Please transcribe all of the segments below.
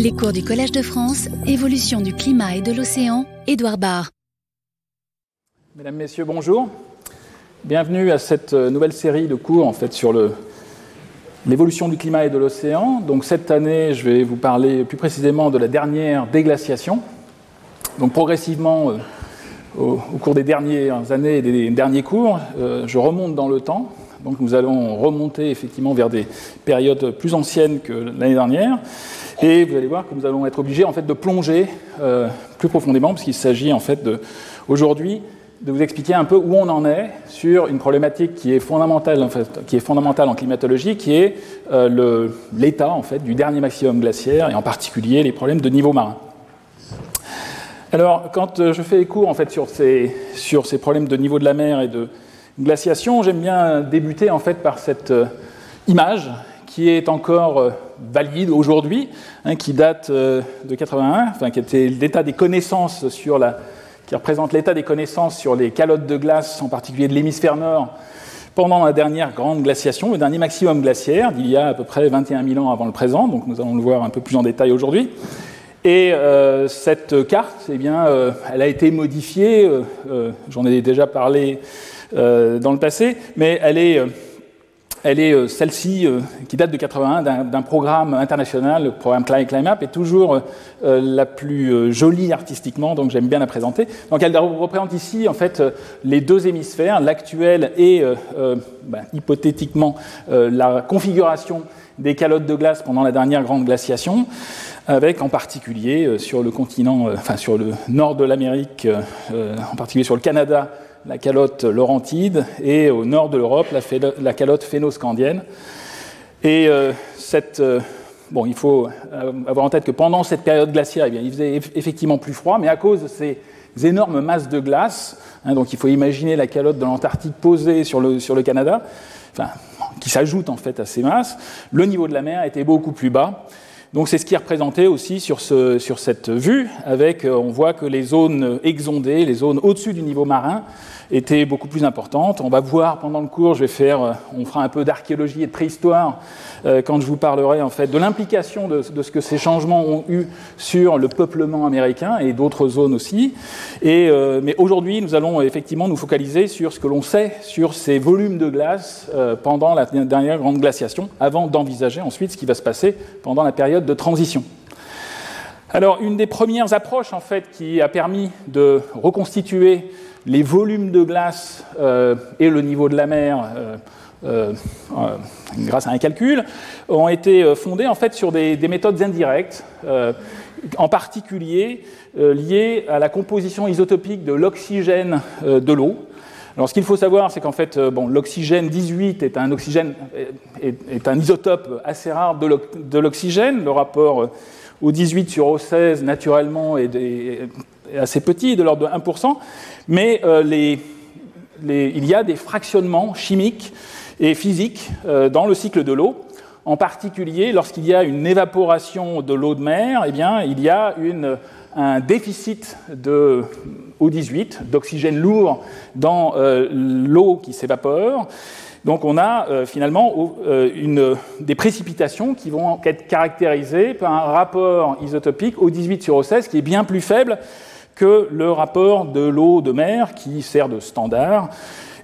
Les cours du Collège de France, évolution du climat et de l'océan, Édouard Barr. Mesdames, Messieurs, bonjour. Bienvenue à cette euh, nouvelle série de cours en fait, sur l'évolution du climat et de l'océan. Donc cette année, je vais vous parler plus précisément de la dernière déglaciation. Donc progressivement, euh, au, cours des dernières années et des derniers cours, euh, je remonte dans le temps. Donc nous allons remonter effectivement vers des périodes plus anciennes que l'année dernière. Et vous allez voir que nous allons être obligés en fait de plonger euh, plus profondément, puisqu'il s'agit en fait aujourd'hui de vous expliquer un peu où on en est sur une problématique qui est fondamentale en, fait, qui est fondamentale en climatologie, qui est euh, l'état en fait du dernier maximum glaciaire et en particulier les problèmes de niveau marin. Alors, quand euh, je fais les cours en fait sur ces, sur ces problèmes de niveau de la mer et de glaciation, j'aime bien débuter en fait par cette image qui est encore valide aujourd'hui, hein, qui date euh, de 81, enfin, qui était l'état des connaissances sur la, qui représente l'état des connaissances sur les calottes de glace, en particulier de l'hémisphère nord, pendant la dernière grande glaciation, le dernier maximum glaciaire d'il y a à peu près 21 000 ans avant le présent, donc nous allons le voir un peu plus en détail aujourd'hui. Et euh, cette carte, eh bien, euh, elle a été modifiée, j'en ai déjà parlé dans le passé, mais elle est elle est euh, celle-ci, euh, qui date de 81, d'un programme international, le programme ClimUp, est toujours euh, la plus jolie artistiquement, donc j'aime bien la présenter. Donc elle représente ici en fait les deux hémisphères, l'actuel et ben, hypothétiquement la configuration des calottes de glace pendant la dernière grande glaciation, avec en particulier sur le continent, enfin sur le nord de l'Amérique, en particulier sur le Canada, la calotte laurentide, et au nord de l'Europe, la, calotte phénoscandienne. Et euh, cette, euh, bon, il faut avoir en tête que pendant cette période glaciaire, eh bien, il faisait effectivement plus froid, mais à cause de ces énormes masses de glace, hein, donc il faut imaginer la calotte de l'Antarctique posée sur le, sur le Canada, enfin, qui s'ajoute en fait à ces masses, le niveau de la mer était beaucoup plus bas. Donc c'est ce qui est représenté aussi sur, ce, sur cette vue, avec, euh, on voit que les zones exondées, les zones au-dessus du niveau marin, étaient beaucoup plus importantes. On va voir pendant le cours, je vais faire, euh, on fera un peu d'archéologie et de préhistoire euh, quand je vous parlerai en fait de l'implication de, ce que ces changements ont eu sur le peuplement américain et d'autres zones aussi. Et, mais aujourd'hui, nous allons effectivement nous focaliser sur ce que l'on sait sur ces volumes de glace pendant la dernière grande glaciation, avant d'envisager ensuite ce qui va se passer pendant la période de transition. Alors, une des premières approches en fait qui a permis de reconstituer les volumes de glace euh, et le niveau de la mer, euh, euh, grâce à un calcul, ont été fondés en fait sur des, méthodes indirectes, en particulier liées à la composition isotopique de l'oxygène de l'eau. Alors, ce qu'il faut savoir, c'est qu'en fait, bon, l'oxygène 18 est un, oxygène, est, un isotope assez rare de l'oxygène. Le rapport au 18 sur au 16, naturellement, est, assez petit, de l'ordre de 1%, mais euh, il y a des fractionnements chimiques et physiques euh, dans le cycle de l'eau. En particulier, lorsqu'il y a une évaporation de l'eau de mer, eh bien, il y a un déficit de O18, d'oxygène lourd dans euh, l'eau qui s'évapore. Donc on a finalement des précipitations qui vont être caractérisées par un rapport isotopique O18 sur O16 qui est bien plus faible que le rapport de l'eau de mer qui sert de standard.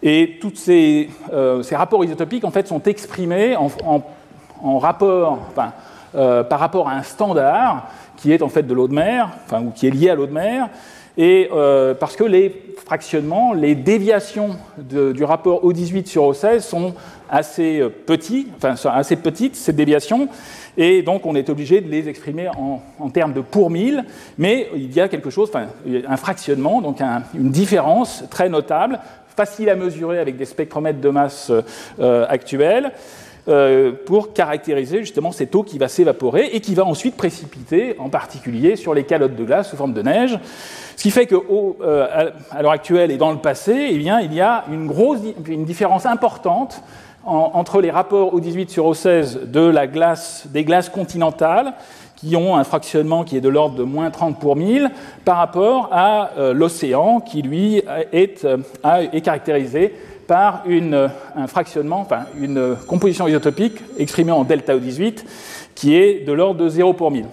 Et tous ces, euh, rapports isotopiques en fait, sont exprimés en, rapport, euh, par rapport à un standard qui est en fait de l'eau de mer, enfin, ou qui est lié à l'eau de mer, et euh, parce que les fractionnements, les déviations du rapport O18 sur O16 sont assez petits, enfin assez petites ces déviations, et donc on est obligé de les exprimer en, termes de pour mille, mais il y a quelque chose, enfin, un fractionnement, donc une différence très notable, facile à mesurer avec des spectromètres de masse euh, actuels. Euh, pour caractériser justement cette eau qui va s'évaporer et qui va ensuite précipiter, en particulier sur les calottes de glace sous forme de neige. Ce qui fait que euh, l'heure actuelle et dans le passé, eh bien, il y a une, grosse, une différence importante entre les rapports O18 sur O16 de la glace, des glaces continentales, qui ont un fractionnement qui est de l'ordre de moins 30 pour 1000, par rapport à euh, l'océan, qui lui est caractérisé par une, un fractionnement, enfin une composition isotopique exprimée en delta O18, qui est de l'ordre de 0 pour 1000.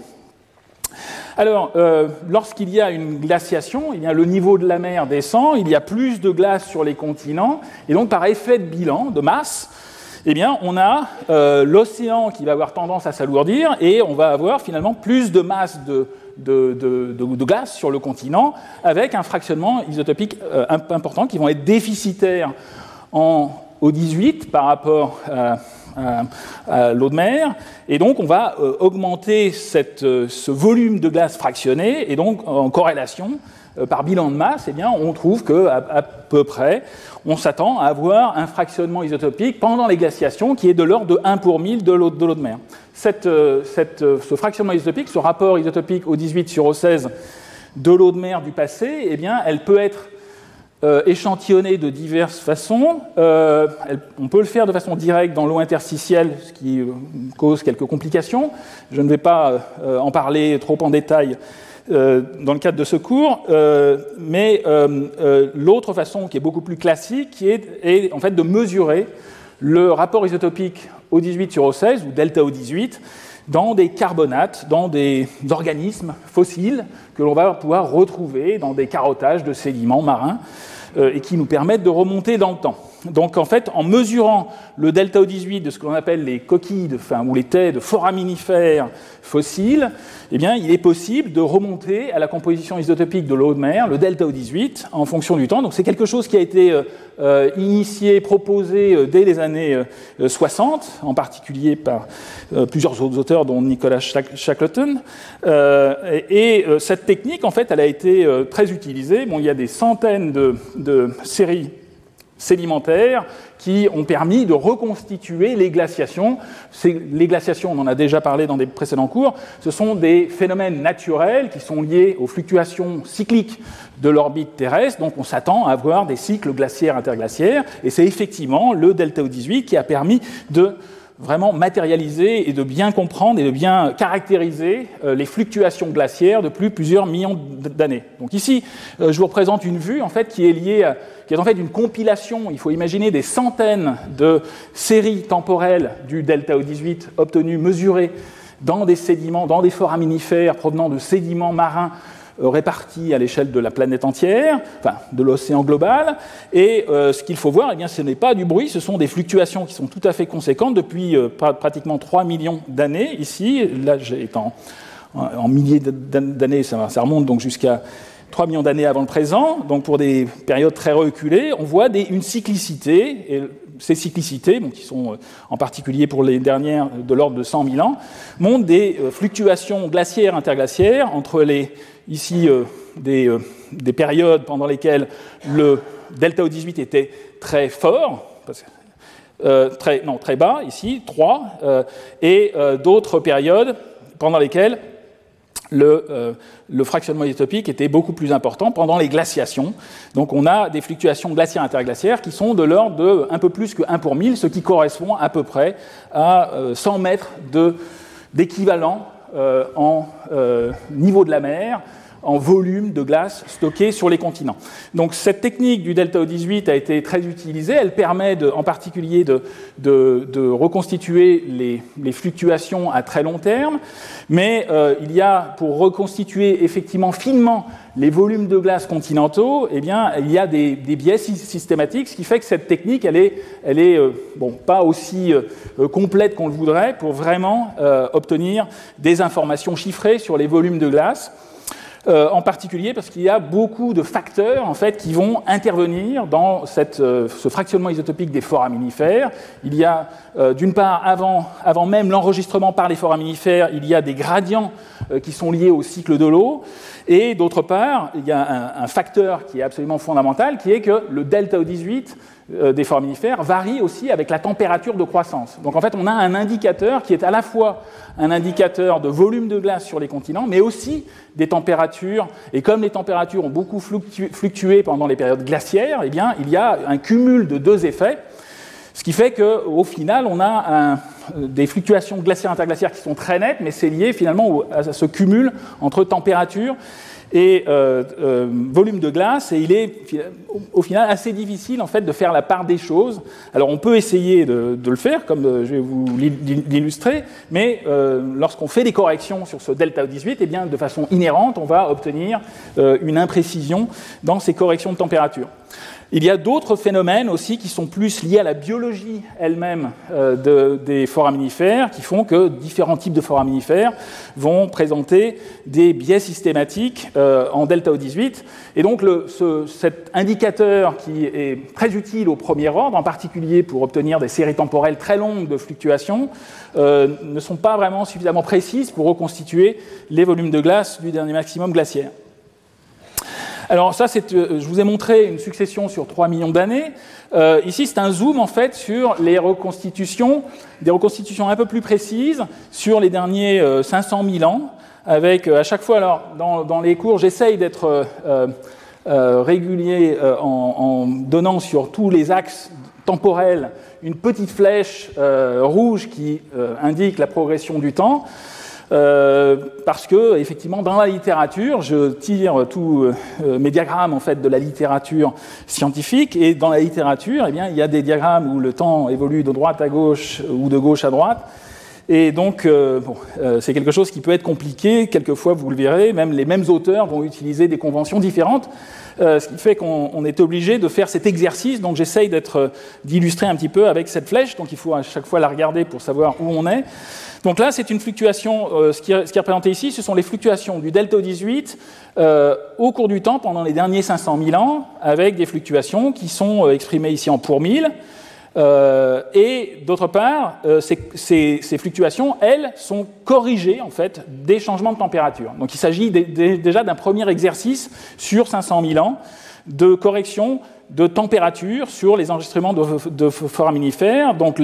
Alors, euh, lorsqu'il y a une glaciation, il y le niveau de la mer descend, il y a plus de glace sur les continents, et donc par effet de bilan, de masse, eh bien, on a euh, l'océan qui va avoir tendance à s'alourdir, et on va avoir finalement plus de masse de, de, glace sur le continent, avec un fractionnement isotopique euh, important qui vont être déficitaires en, au 18 par rapport à à, l'eau de mer. Et donc, on va euh, augmenter euh, ce volume de glace fractionné, et donc, en corrélation, euh, par bilan de masse, eh bien, on trouve qu'à à peu près, on s'attend à avoir un fractionnement isotopique pendant les glaciations qui est de l'ordre de 1 pour 1000 de l'eau de, mer. Ce fractionnement isotopique, ce rapport isotopique au 18 sur au 16 de l'eau de mer du passé, eh bien, elle peut être euh, de diverses façons. Euh, on peut le faire de façon directe dans l'eau interstitielle, ce qui euh, cause quelques complications. Je ne vais pas en parler trop en détail dans le cadre de ce cours, mais l'autre façon qui est beaucoup plus classique, est, est, en fait de mesurer le rapport isotopique O18 sur O16 ou delta O18 dans des carbonates, dans des organismes fossiles que l'on va pouvoir retrouver dans des carottages de sédiments marins. Euh, et qui nous permettent de remonter dans le temps. Donc en fait, en mesurant le delta O18 de ce que l'on appelle les coquilles enfin, ou les têtes de foraminifères fossiles, eh bien, il est possible de remonter à la composition isotopique de l'eau de mer, le delta O18, en fonction du temps. Donc c'est quelque chose qui a été euh, euh, initié, proposé dès les années 60, en particulier par plusieurs autres auteurs, dont Nicolas Shackleton. et, cette technique, en fait, elle a été très utilisée. Bon, il y a des centaines de séries sédimentaires qui ont permis de reconstituer les glaciations. Les glaciations, on en a déjà parlé dans des précédents cours, ce sont des phénomènes naturels qui sont liés aux fluctuations cycliques de l'orbite terrestre, donc on s'attend à avoir des cycles glaciaires interglaciaires, et c'est effectivement le delta O18 qui a permis de vraiment matérialiser et de bien comprendre et de bien caractériser euh, les fluctuations glaciaires depuis plusieurs millions d'années. Donc ici, euh, je vous représente une vue en fait qui est liée, à, qui est en fait une compilation. Il faut imaginer des centaines de séries temporelles du delta O18 obtenues, mesurées dans des sédiments, dans des foraminifères provenant de sédiments marins répartis à l'échelle de la planète entière, enfin de l'océan global. Et euh, ce qu'il faut voir, eh bien, ce n'est pas du bruit, ce sont des fluctuations qui sont tout à fait conséquentes depuis euh, pratiquement 3 millions d'années. Ici, là, est en, milliers d'années, ça, remonte donc jusqu'à 3 millions d'années avant le présent, donc pour des périodes très reculées, on voit une cyclicité, et ces cyclicités, qui sont en particulier pour les dernières de l'ordre de 100 000 ans, montrent des fluctuations glaciaires interglaciaires entre les ici euh, euh, des, périodes pendant lesquelles le delta O18 était très fort, euh, très, non, très bas, ici, 3, et d'autres périodes pendant lesquelles le, fractionnement isotopique était beaucoup plus important pendant les glaciations. Donc on a des fluctuations glaciaires interglaciaires qui sont de l'ordre de un peu plus que 1 pour 1000, ce qui correspond à peu près à 100 mètres d'équivalent en niveau de la mer en volume de glace stocké sur les continents. Donc cette technique du delta O18 a été très utilisée. Elle permet en particulier de, reconstituer les, fluctuations à très long terme, mais euh, il y a, pour reconstituer effectivement finement les volumes de glace continentaux, eh bien, il y a des, biais systématiques, ce qui fait que cette technique, elle est euh, bon, pas aussi euh, complète qu'on le voudrait pour vraiment obtenir des informations chiffrées sur les volumes de glace. Euh, en particulier parce qu'il y a beaucoup de facteurs en fait, qui vont intervenir dans euh, ce fractionnement isotopique des foraminifères. Il y a, euh, d'une part, avant, même l'enregistrement par les foraminifères, il y a des gradients qui sont liés au cycle de l'eau. Et d'autre part, il y a un, un, facteur qui est absolument fondamental, qui est que le delta O18 euh, des foraminifères varie aussi avec la température de croissance. Donc en fait, on a un indicateur qui est à la fois un indicateur de volume de glace sur les continents, mais aussi des températures. Et comme les températures ont beaucoup fluctué pendant les périodes glaciaires, eh bien, il y a un cumul de deux effets, ce qui fait qu'au final, on a un, des fluctuations glaciaires interglaciaires qui sont très nettes, mais c'est lié finalement à ce cumul entre température et euh, euh, volume de glace, et il est au final assez difficile en fait de faire la part des choses. Alors on peut essayer de, le faire, comme euh, je vais vous l'illustrer, mais lorsqu'on fait des corrections sur ce delta 18, eh bien de façon inhérente, on va obtenir une imprécision dans ces corrections de température. Il y a d'autres phénomènes aussi qui sont plus liés à la biologie elle-même euh, des foraminifères, qui font que différents types de foraminifères vont présenter des biais systématiques euh, en delta O18. Et donc cet indicateur qui est très utile au premier ordre, en particulier pour obtenir des séries temporelles très longues de fluctuations, euh, ne sont pas vraiment suffisamment précises pour reconstituer les volumes de glace du dernier maximum glaciaire. Alors ça, euh, je vous ai montré une succession sur 3 millions d'années. Euh, ici, c'est un zoom en fait sur les reconstitutions, des reconstitutions un peu plus précises sur les derniers 500 euh, 000 ans, avec à chaque fois, alors dans, les cours, j'essaye d'être régulier en, en, donnant sur tous les axes temporels une petite flèche rouge qui indique la progression du temps. Euh, parce que effectivement dans la littérature, je tire tous euh, mes diagrammes en fait de la littérature scientifique et dans la littérature, eh bien, il y a des diagrammes où le temps évolue de droite à gauche ou de gauche à droite. Et donc, euh, bon, c'est quelque chose qui peut être compliqué. Quelquefois, vous le verrez, même les mêmes auteurs vont utiliser des conventions différentes, ce qui fait qu'on est obligé de faire cet exercice. Donc, j'essaye d'illustrer un petit peu avec cette flèche. Donc, il faut à chaque fois la regarder pour savoir où on est. Donc là, c'est une fluctuation, euh, ce, qui est, représenté ici, ce sont les fluctuations du delta 18 euh, au cours du temps pendant les derniers 500 000 ans, avec des fluctuations qui sont euh, exprimées ici en pour mille. et d'autre part, ces, fluctuations, elles, sont corrigées en fait des changements de température. Donc il s'agit déjà d'un premier exercice sur 500 000 ans de correction de température sur les enregistrements de, foraminifères. Donc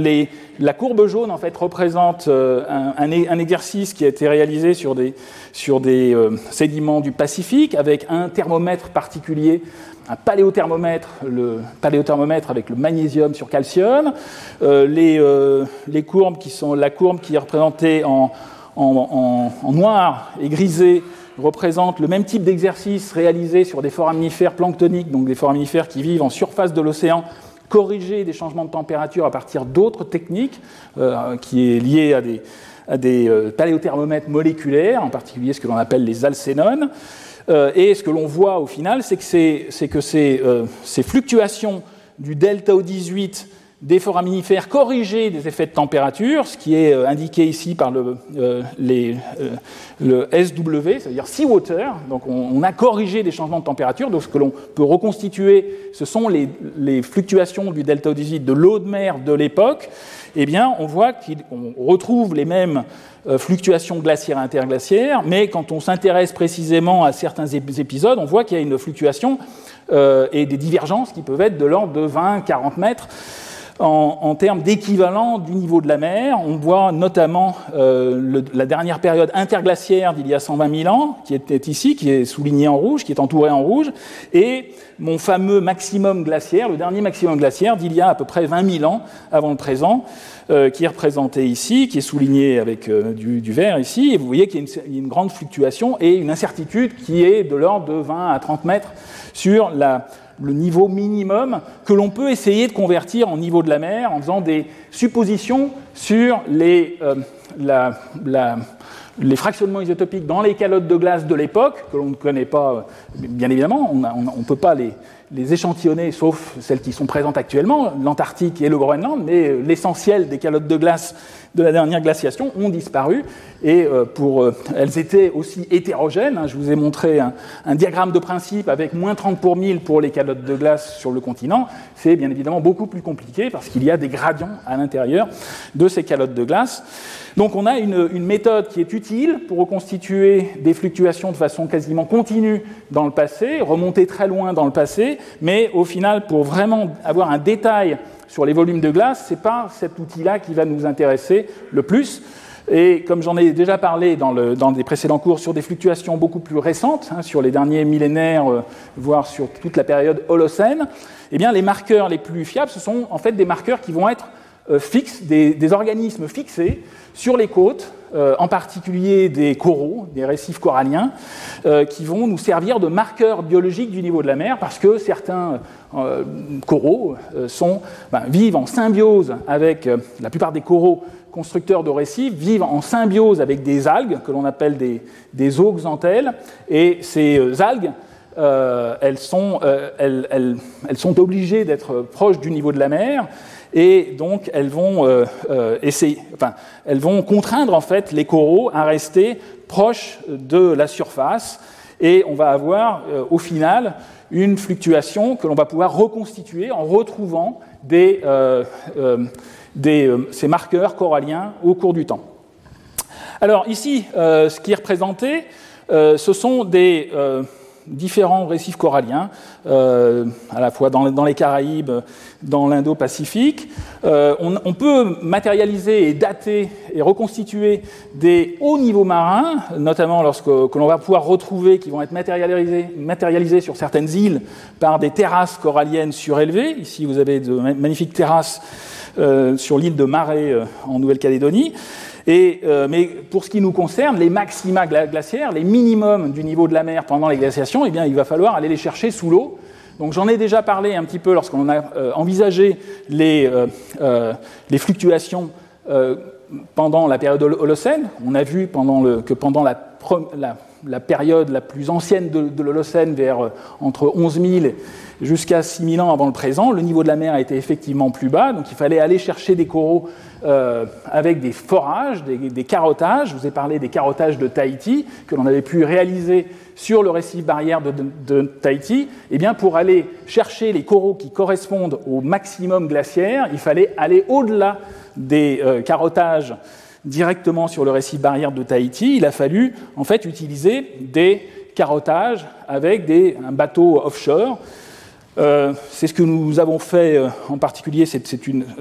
la courbe jaune en fait représente euh, un, exercice qui a été réalisé sur des, sur des euh, sédiments du Pacifique avec un thermomètre particulier, un paléothermomètre, le paléothermomètre avec le magnésium sur calcium. Euh, sont la courbe qui est représentée en, noir et grisé représente le même type d'exercice réalisé sur des foraminifères planctoniques, donc des foraminifères qui vivent en surface de l'océan, corriger des changements de température à partir d'autres techniques, euh, qui est liée à des, à des euh, paléothermomètres moléculaires, en particulier ce que l'on appelle les alcénones. Euh, et ce que l'on voit au final, c'est que, que ces, ces, fluctuations du delta O18 des foraminifères corrigés des effets de température, ce qui est euh, indiqué ici par le, euh, euh, SW, c'est-à-dire seawater. Donc on, a corrigé des changements de température. Donc ce que l'on peut reconstituer, ce sont les, fluctuations du delta 18 de l'eau de mer de l'époque. Eh bien, on voit qu'on retrouve les mêmes fluctuations glaciaires interglaciaires, mais quand on s'intéresse précisément à certains épisodes, on voit qu'il y a une fluctuation et des divergences qui peuvent être de l'ordre de 20-40 mètres en, termes d'équivalent du niveau de la mer. On voit notamment euh, la dernière période interglaciaire d'il y a 120 000 ans, qui était ici, qui est soulignée en rouge, qui est entourée en rouge, et mon fameux maximum glaciaire, le dernier maximum glaciaire d'il y a à peu près 20 000 ans avant le présent, euh, qui est représenté ici, qui est souligné avec euh, du, vert ici, et vous voyez qu'il y, a une grande fluctuation et une incertitude qui est de l'ordre de 20 à 30 mètres sur la, le niveau minimum que l'on peut essayer de convertir en niveau de la mer en faisant des suppositions sur les, euh, les fractionnements isotopiques dans les calottes de glace de l'époque, que l'on ne connaît pas, euh, bien évidemment, on ne peut pas les, les échantillonner, sauf celles qui sont présentes actuellement, l'Antarctique et le Groenland, mais l'essentiel des calottes de glace de la dernière glaciation ont disparu et euh, pour, euh, elles étaient aussi hétérogènes. Hein. Je vous ai montré un, diagramme de principe avec moins 30 pour 1000 pour les calottes de glace sur le continent. C'est bien évidemment beaucoup plus compliqué parce qu'il y a des gradients à l'intérieur de ces calottes de glace. Donc on a une, méthode qui est utile pour reconstituer des fluctuations de façon quasiment continue dans le passé, remonter très loin dans le passé, mais au final, pour vraiment avoir un détail sur les volumes de glace, ce n'est pas cet outil-là qui va nous intéresser le plus. Et comme j'en ai déjà parlé dans, des précédents cours sur des fluctuations beaucoup plus récentes, hein, sur les derniers millénaires, euh, voire sur toute la période Holocène, eh les marqueurs les plus fiables, ce sont en fait des marqueurs qui vont être fixes, des, organismes fixés sur les côtes, en particulier des coraux, des récifs coralliens, qui vont nous servir de marqueurs biologiques du niveau de la mer, parce que certains coraux sont, ben, vivent en symbiose avec la plupart des coraux constructeurs de récifs vivent en symbiose avec des algues que l'on appelle des, des. Et ces euh, algues, euh, euh, elles, sont, obligées d'être proches du niveau de la mer. Et donc, elles vont, essayer, enfin, elles vont contraindre en fait les coraux à rester proches de la surface. Et on va avoir au final une fluctuation que l'on va pouvoir reconstituer en retrouvant des, euh, ces marqueurs coralliens au cours du temps. Alors ici, euh, ce qui est représenté, euh, ce sont des différents récifs coralliens, à la fois dans, les Caraïbes, dans l'Indo-Pacifique. On, peut matérialiser et dater et reconstituer des hauts niveaux marins, notamment lorsque que l'on va pouvoir retrouver, qui vont être matérialisés, sur certaines îles par des terrasses coralliennes surélevées. Ici, vous avez de magnifiques terrasses euh, sur l'île de Marais euh, en Nouvelle-Calédonie. Euh, mais pour ce qui nous concerne, les maxima glaciaires, les minimums du niveau de la mer pendant les glaciations, eh bien, il va falloir aller les chercher sous l'eau. Donc j'en ai déjà parlé un petit peu lorsqu'on a envisagé les, les fluctuations pendant la période Holocène. On a vu que pendant la, la, la, période la plus ancienne de, l'Holocène, vers entre 11 000 jusqu'à 6000 ans avant le présent, le niveau de la mer était effectivement plus bas, donc il fallait aller chercher des coraux euh, avec des forages, des, carottages. Je vous ai parlé des carottages de Tahiti, que l'on avait pu réaliser sur le récif barrière de, Tahiti. Eh bien, pour aller chercher les coraux qui correspondent au maximum glaciaire, il fallait aller au-delà des euh, carottages directement sur le récif barrière de Tahiti. Il a fallu en fait utiliser des carottages avec des, un bateau offshore euh, c'est ce que nous avons fait euh, en particulier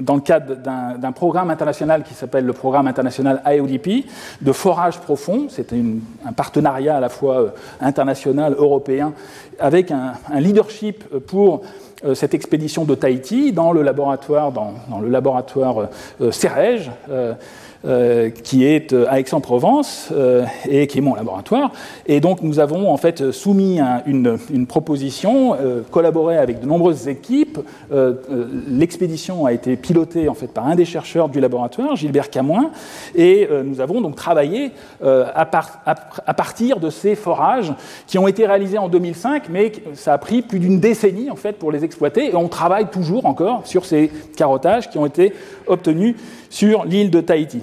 dans le cadre d'un programme international qui s'appelle le programme international IODP de forage profond. C'est un partenariat à la fois euh, international, européen, avec un, leadership pour cette expédition de Tahiti dans le laboratoire, dans, le laboratoire. Euh, qui est euh, à Aix-en-Provence euh, et qui est mon laboratoire. Et donc nous avons en fait soumis une, proposition, collaboré avec de nombreuses équipes. L'expédition a été pilotée en fait par un des chercheurs du laboratoire, Gilbert Camoin, et nous avons donc travaillé à, à, partir de ces forages qui ont été réalisés en 2005, mais ça a pris plus d'une décennie en fait pour les exploiter, et on travaille toujours encore sur ces carottages qui ont été obtenus sur l'île de Tahiti.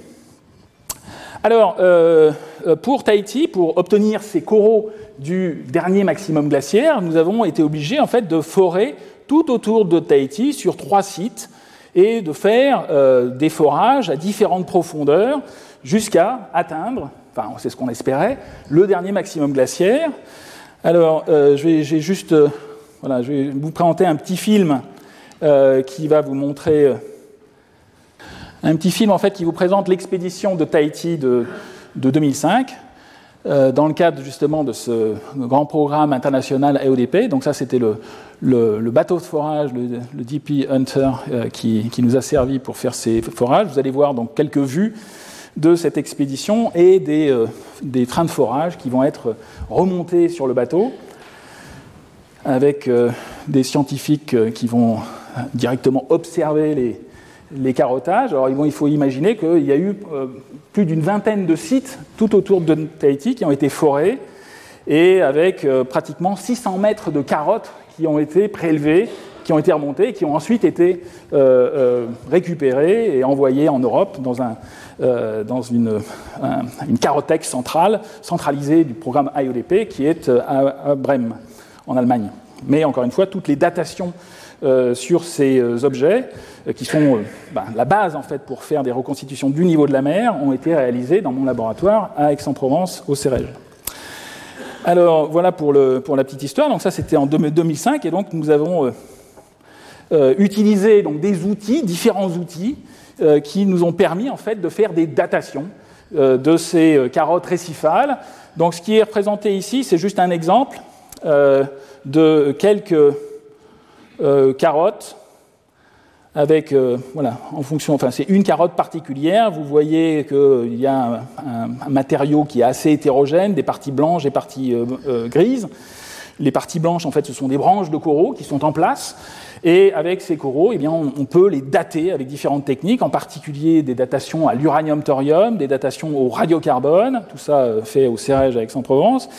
Alors, euh, euh, pour Tahiti, pour obtenir ces coraux du dernier maximum glaciaire, nous avons été obligés en fait de forer tout autour de Tahiti sur trois sites et de faire euh, des forages à différentes profondeurs jusqu'à atteindre, enfin c'est ce qu'on espérait, le dernier maximum glaciaire. Alors, je vais, juste, voilà, je vais vous présenter un petit film qui va vous montrer un petit film en fait qui vous présente l'expédition de Tahiti de, 2005 euh, dans le cadre justement de ce grand programme international AODP. Donc ça c'était le, bateau de forage, le, DP Hunter euh, qui, nous a servi pour faire ces forages. Vous allez voir donc quelques vues de cette expédition et des, euh, des trains de forage qui vont être remontés sur le bateau avec des scientifiques qui vont directement observer les, les carottages. Alors il faut imaginer qu'il y a eu euh, plus d'une vingtaine de sites tout autour de Tahiti qui ont été forés et avec euh, pratiquement 600 mètres de carottes qui ont été prélevées, qui ont été remontées, qui ont ensuite été euh, récupérées et envoyées en Europe dans, un, une, une, carothèque centrale, centralisée du programme IODP qui est à, à Brême, en Allemagne. Mais encore une fois, toutes les datations euh, sur ces euh, objets, euh, qui sont bah, la base en fait pour faire des reconstitutions du niveau de la mer, ont été réalisés dans mon laboratoire à Aix-en-Provence, au CEREG. Alors voilà pour, la petite histoire. Donc ça c'était en 2005 et donc nous avons utilisé donc, des outils, différents outils, qui nous ont permis en fait de faire des datations de ces carottes récifales. Donc ce qui est représenté ici, c'est juste un exemple de quelques euh, carottes avec, euh, voilà, en fonction, enfin c'est une carotte particulière, vous voyez qu'il y a un, matériau qui est assez hétérogène, des parties blanches et parties euh, euh, grises. Les parties blanches, en fait, ce sont des branches de coraux qui sont en place, et avec ces coraux, eh bien, on, peut les dater avec différentes techniques, en particulier des datations à l'uranium-thorium, des datations au radiocarbone, tout ça fait au CEREG à Aix-en-Provence,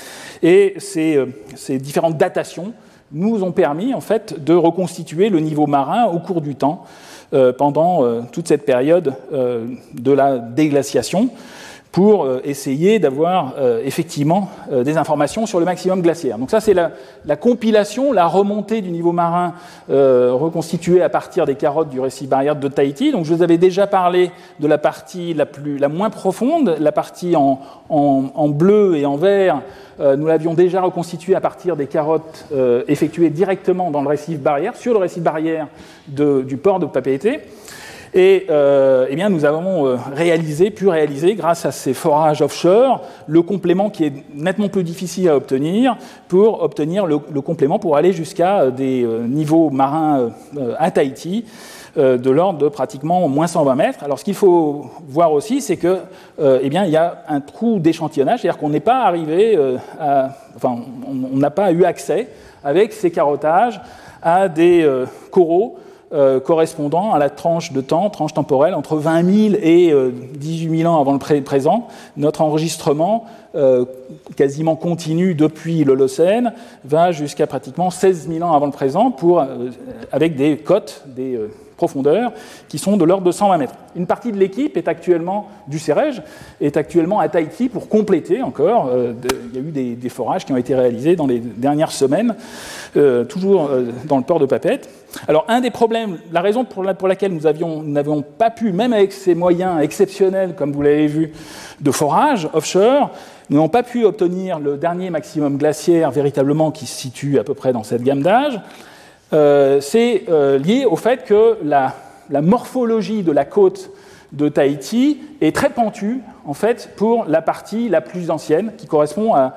et ces différentes datations nous ont permis en fait de reconstituer le niveau marin au cours du temps euh, pendant euh, toute cette période euh, de la déglaciation pour euh, essayer d'avoir euh, effectivement euh, des informations sur le maximum glaciaire. Donc ça, c'est la, compilation, la remontée du niveau marin reconstituée à partir des carottes du récif barrière de Tahiti. Donc je vous avais déjà parlé de la partie la, plus, la moins profonde, la partie en, en, bleu et en vert. nous l'avions déjà reconstituée à partir des carottes effectuées directement dans le récif barrière, sur le récif barrière du port de Papeete. Et euh, eh bien, nous avons euh, réalisé, pu réaliser, grâce à ces forages offshore, le complément qui est nettement plus difficile à obtenir pour obtenir le, complément pour aller jusqu'à euh, des niveaux marins à Tahiti de l'ordre de pratiquement moins 120 mètres. Alors, ce qu'il faut voir aussi, c'est que, eh bien, il y a un trou d'échantillonnage, c'est-à-dire qu'on n'est pas arrivé à, enfin, on n'a pas eu accès avec ces carottages à des coraux euh, correspondant à la tranche de temps, tranche temporelle, entre 20 000 et 18 000 ans avant le présent. Notre enregistrement, euh, quasiment continu depuis l'Holocène, va jusqu'à pratiquement 16 000 ans avant le présent, pour, euh, avec des cotes, des profondeurs qui sont de l'ordre de 120 mètres. Une partie de l'équipe est actuellement du CEREJ, est actuellement à Tahiti pour compléter encore. Euh, il y a eu des, forages qui ont été réalisés dans les dernières semaines, euh, toujours euh, dans le port de Papette. Alors un des problèmes, la raison pour, laquelle nous n'avions pas pu, même avec ces moyens exceptionnels, comme vous l'avez vu, de forage offshore, nous n'avons pas pu obtenir le dernier maximum glaciaire véritablement qui se situe à peu près dans cette gamme d'âge. Euh, c'est euh, lié au fait que la, morphologie de la côte de Tahiti est très pentue, en fait, pour la partie la plus ancienne, qui correspond à,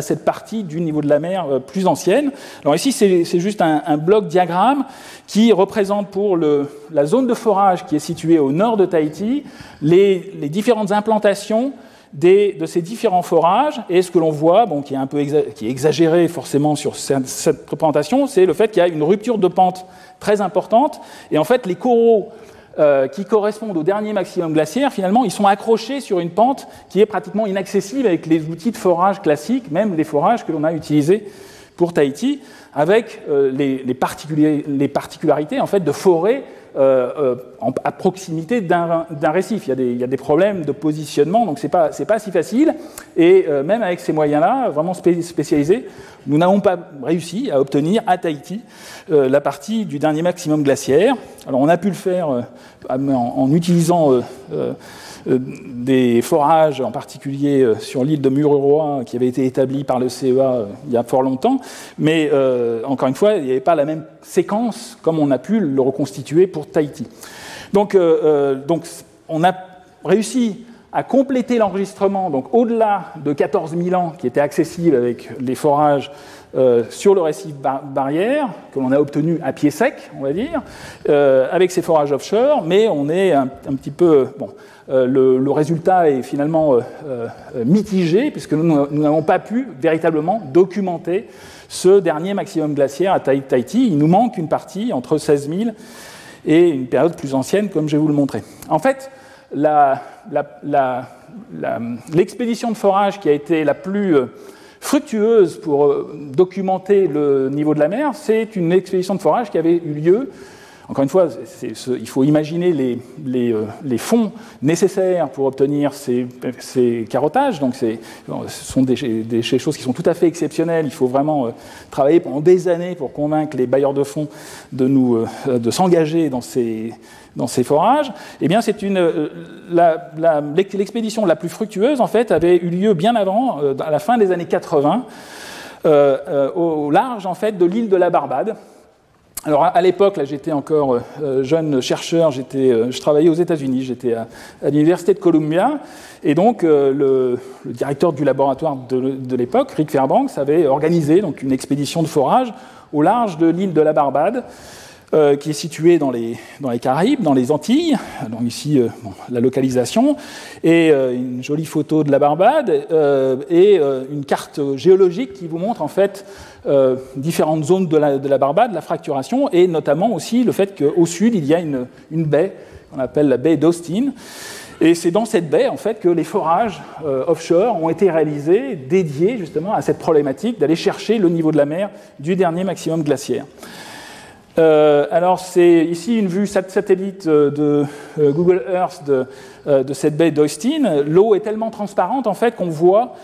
cette partie du niveau de la mer euh, plus ancienne. Alors ici, c'est juste un, bloc diagramme qui représente pour la zone de forage qui est située au nord de Tahiti les, les différentes implantations de ces différents forages. Et ce que l'on voit, bon, qui, est un peu qui est exagéré forcément sur cette, représentation, c'est le fait qu'il y a une rupture de pente très importante. Et en fait, les coraux euh, qui correspondent au dernier maximum glaciaire, finalement, ils sont accrochés sur une pente qui est pratiquement inaccessible avec les outils de forage classiques, même les forages que l'on a utilisés pour Tahiti, avec euh, les, particularités en fait, de forêt euh, euh, à proximité d'un récif. Il y, a des, problèmes de positionnement, donc ce n'est pas, pas, si facile. Et euh, même avec ces moyens-là, vraiment spécialisés, nous n'avons pas réussi à obtenir à Tahiti la partie du dernier maximum glaciaire. Alors on a pu le faire en, utilisant des forages, en particulier euh, sur l'île de Mururoa, qui avait été établi par le CEA euh, il y a fort longtemps. Mais encore une fois, il n'y avait pas la même séquence comme on a pu le reconstituer pour Tahiti. Donc on a réussi à compléter l'enregistrement, donc au-delà de 14 000 ans qui était accessible avec les forages sur le récif barrière, que l'on a obtenu à pied sec, on va dire, avec ces forages offshore, mais on est un, petit peu. Bon, euh, le, résultat est finalement euh, euh, mitigé, puisque nous n'avons pas pu véritablement documenter ce dernier maximum glaciaire à Tahiti. Il nous manque une partie entre 16 000 et une période plus ancienne, comme je vais vous le montrer. En fait, l'expédition de forage qui a été la plus fructueuse pour documenter le niveau de la mer, c'est une expédition de forage qui avait eu lieu encore une fois, il faut imaginer euh, les, fonds nécessaires pour obtenir ces, carottages. Donc, ce sont des, choses qui sont tout à fait exceptionnelles. Il faut vraiment euh, travailler pendant des années pour convaincre les bailleurs de fonds de, euh, de s'engager dans ces, dans ces forages. Eh bien, une l'expédition la, plus fructueuse en fait avait eu lieu bien avant, à la fin des années 80, au large en fait de l'île de la Barbade. Alors à l'époque, là, j'étais encore euh, jeune chercheur, j'étais, euh, je travaillais aux États-Unis, j'étais à, l'université de Columbia, et donc euh, le, directeur du laboratoire de, l'époque, Rick Fairbanks, avait organisé donc une expédition de forage au large de l'île de la Barbade, euh, qui est situé dans les, dans les Caraïbes, dans les Antilles. Donc ici, euh, la localisation. Et euh, une jolie photo de la Barbade et une carte géologique qui vous montre en fait différentes zones de la, de la, Barbade, la fracturation, et notamment aussi le fait qu'au sud, il y a une, une baie qu'on appelle la baie d'Austin. Et c'est dans cette baie, en fait, que les forages offshore ont été réalisés, dédiés justement à cette problématique d'aller chercher le niveau de la mer du dernier maximum glaciaire. Euh, alors, c'est ici une vue satellite euh, de euh, Google Earth de, cette baie d'Austin. L'eau est tellement transparente en fait qu'on voit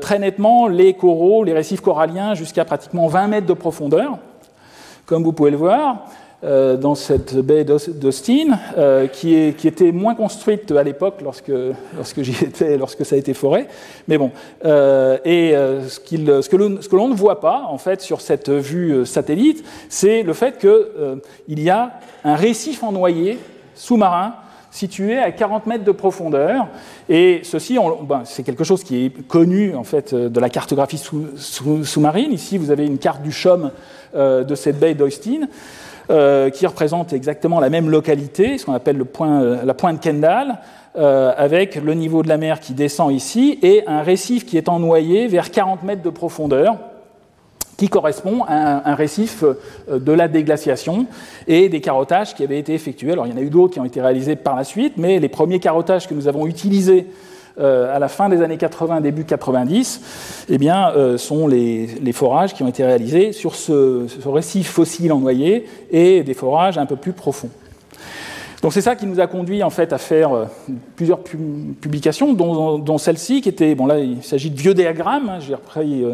très nettement les coraux, les récifs coralliens jusqu'à pratiquement 20 mètres de profondeur, comme vous pouvez le voir. Euh, dans cette baie d'Austin, euh, qui, qui, était moins construite à l'époque lorsque, lorsque j'y étais, lorsque ça a été foré. Mais bon, euh, et ce, ce, que l'on ne voit pas, en fait, sur cette vue satellite, c'est le fait qu'il y a un récif en noyer sous-marin situé à 40 mètres de profondeur. Et ceci, ben, c'est quelque chose qui est connu en fait de la cartographie sous-marine. Ici, vous avez une carte du CHOM de cette baie d'Austin. Euh, qui représente exactement la même localité, ce qu'on appelle euh, la pointe Kendall, euh, avec le niveau de la mer qui descend ici et un récif qui est en noyé vers 40 mètres de profondeur qui correspond à un, récif de la déglaciation et des carottages qui avaient été effectués. Alors il y en a eu d'autres qui ont été réalisés par la suite, mais les premiers carottages que nous avons utilisés euh, à la fin des années 80, début 90, eh bien, euh, sont les, forages qui ont été réalisés sur ce, récif fossile en noyer et des forages un peu plus profonds. Donc c'est ça qui nous a conduit en fait à faire euh, plusieurs publications, dont, celle-ci qui était, bon là il s'agit de vieux diagrammes, hein, j'ai repris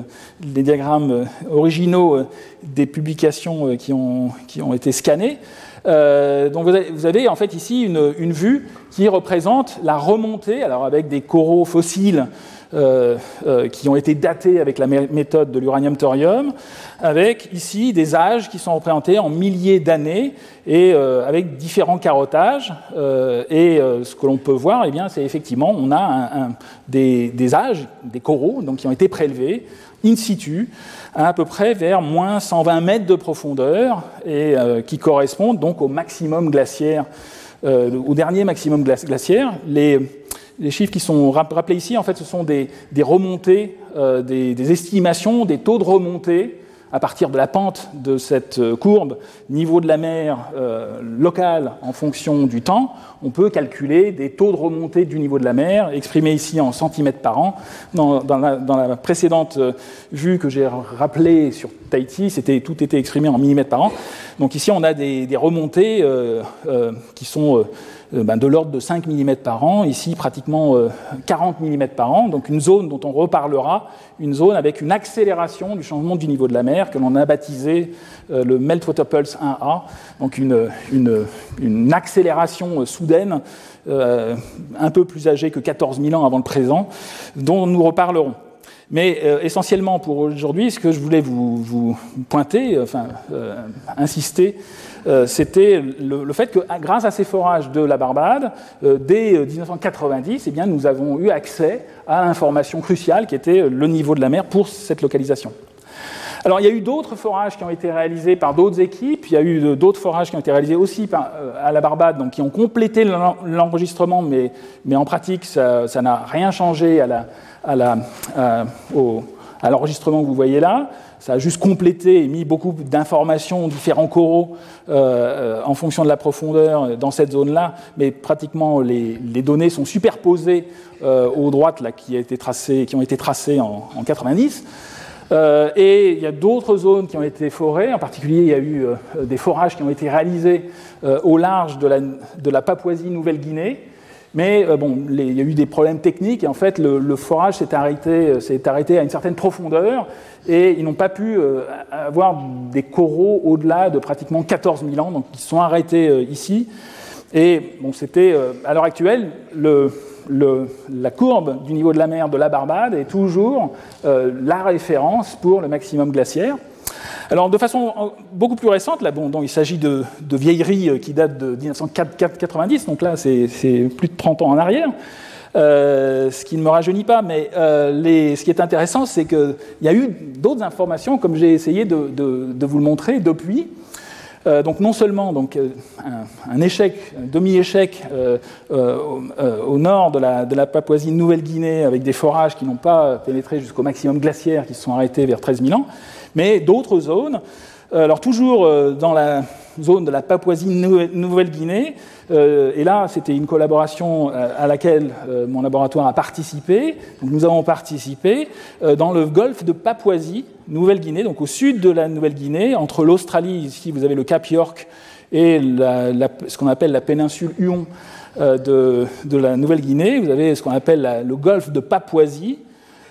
les diagrammes originaux des publications qui ont, qui ont été scannés. Euh, donc vous avez, en fait ici une, vue qui représente la remontée, alors avec des coraux fossiles euh, euh, qui ont été datés avec la méthode de l'uranium-thorium, avec ici des âges qui sont représentés en milliers d'années et avec différents carottages. et ce que l'on peut voir, eh c'est effectivement, on a des, des, âges, des coraux, donc qui ont été prélevés in situ à, peu près vers moins 120 mètres de profondeur et euh, qui correspondent donc au maximum glaciaire, euh, au dernier maximum glaciaire. Les, chiffres qui sont rappelés ici, en fait, ce sont des, remontées, euh, des, estimations des taux de remontée à partir de la pente de cette euh, courbe, niveau de la mer euh, local en fonction du temps, on peut calculer des taux de remontée du niveau de la mer, exprimés ici en centimètres par an. Dans, la, précédente euh, vue que j'ai rappelée sur Tahiti, c'était, tout était exprimé en millimètres par an. Donc ici, on a des, remontées qui sont euh, de l'ordre de 5 mm par an, ici pratiquement 40 euh, mm par an, donc une zone dont on reparlera, une zone avec une accélération du changement du niveau de la mer que l'on a baptisé euh, le Meltwater Pulse 1A, donc une, une, accélération soudaine un peu plus âgée que 14 000 ans avant le présent, dont nous reparlerons. Mais essentiellement pour aujourd'hui, ce que je voulais vous, vous pointer, enfin insister, euh, c'était le, fait que grâce à ces forages de la Barbade, euh, dès 1990, euh, eh bien, nous avons eu accès à l'information cruciale qui était le niveau de la mer pour cette localisation. Alors, il y a eu d'autres forages qui ont été réalisés par d'autres équipes. Il y a eu d'autres forages qui ont été réalisés aussi à la Barbade, donc qui ont complété l'enregistrement, mais, mais, en pratique, ça n'a rien changé à l'enregistrement que vous voyez là. Ça a juste complété et mis beaucoup d'informations, différents coraux euh, en fonction de la profondeur dans cette zone-là, mais pratiquement les, données sont superposées euh, aux droites là, qui, a été tracées, qui ont été tracées en, 90. Euh, et il y a d'autres zones qui ont été forées, en particulier il y a eu des forages qui ont été réalisés au large de la, Papouasie-Nouvelle-Guinée, mais euh, bon, il y a eu des problèmes techniques. Et en fait le, forage s'est arrêté, euh, arrêté, à une certaine profondeur et ils n'ont pas pu euh, avoir des coraux au-delà de pratiquement 14 000 ans, donc ils sont arrêtés ici. Et bon, c'était à l'heure actuelle le, la courbe du niveau de la mer de la Barbade est toujours la référence pour le maximum glaciaire. Alors, de façon beaucoup plus récente, là, bon, il s'agit de, vieilleries euh, qui datent de 1990, donc là, c'est plus de 30 ans en arrière. Euh, ce qui ne me rajeunit pas, mais euh, ce qui est intéressant, c'est qu'il y a eu d'autres informations, comme j'ai essayé de, vous le montrer depuis, donc non seulement donc, un, échec, un demi-échec au, nord de la, de la Papouasie-Nouvelle-Guinée avec des forages qui n'ont pas pénétré jusqu'au maximum glaciaire, qui se sont arrêtés vers 13 000 ans, mais d'autres zones. Euh, alors toujours euh, dans la zone de la Papouasie-Nouvelle-Guinée, euh, et là c'était une collaboration à laquelle mon laboratoire a participé. Nous avons participé dans le golfe de Papouasie, Nouvelle-Guinée, donc au sud de la Nouvelle-Guinée, entre l'Australie, ici vous avez le Cap York, et ce qu'on appelle la péninsule Huon de, la Nouvelle-Guinée. Vous avez ce qu'on appelle le golfe de Papouasie,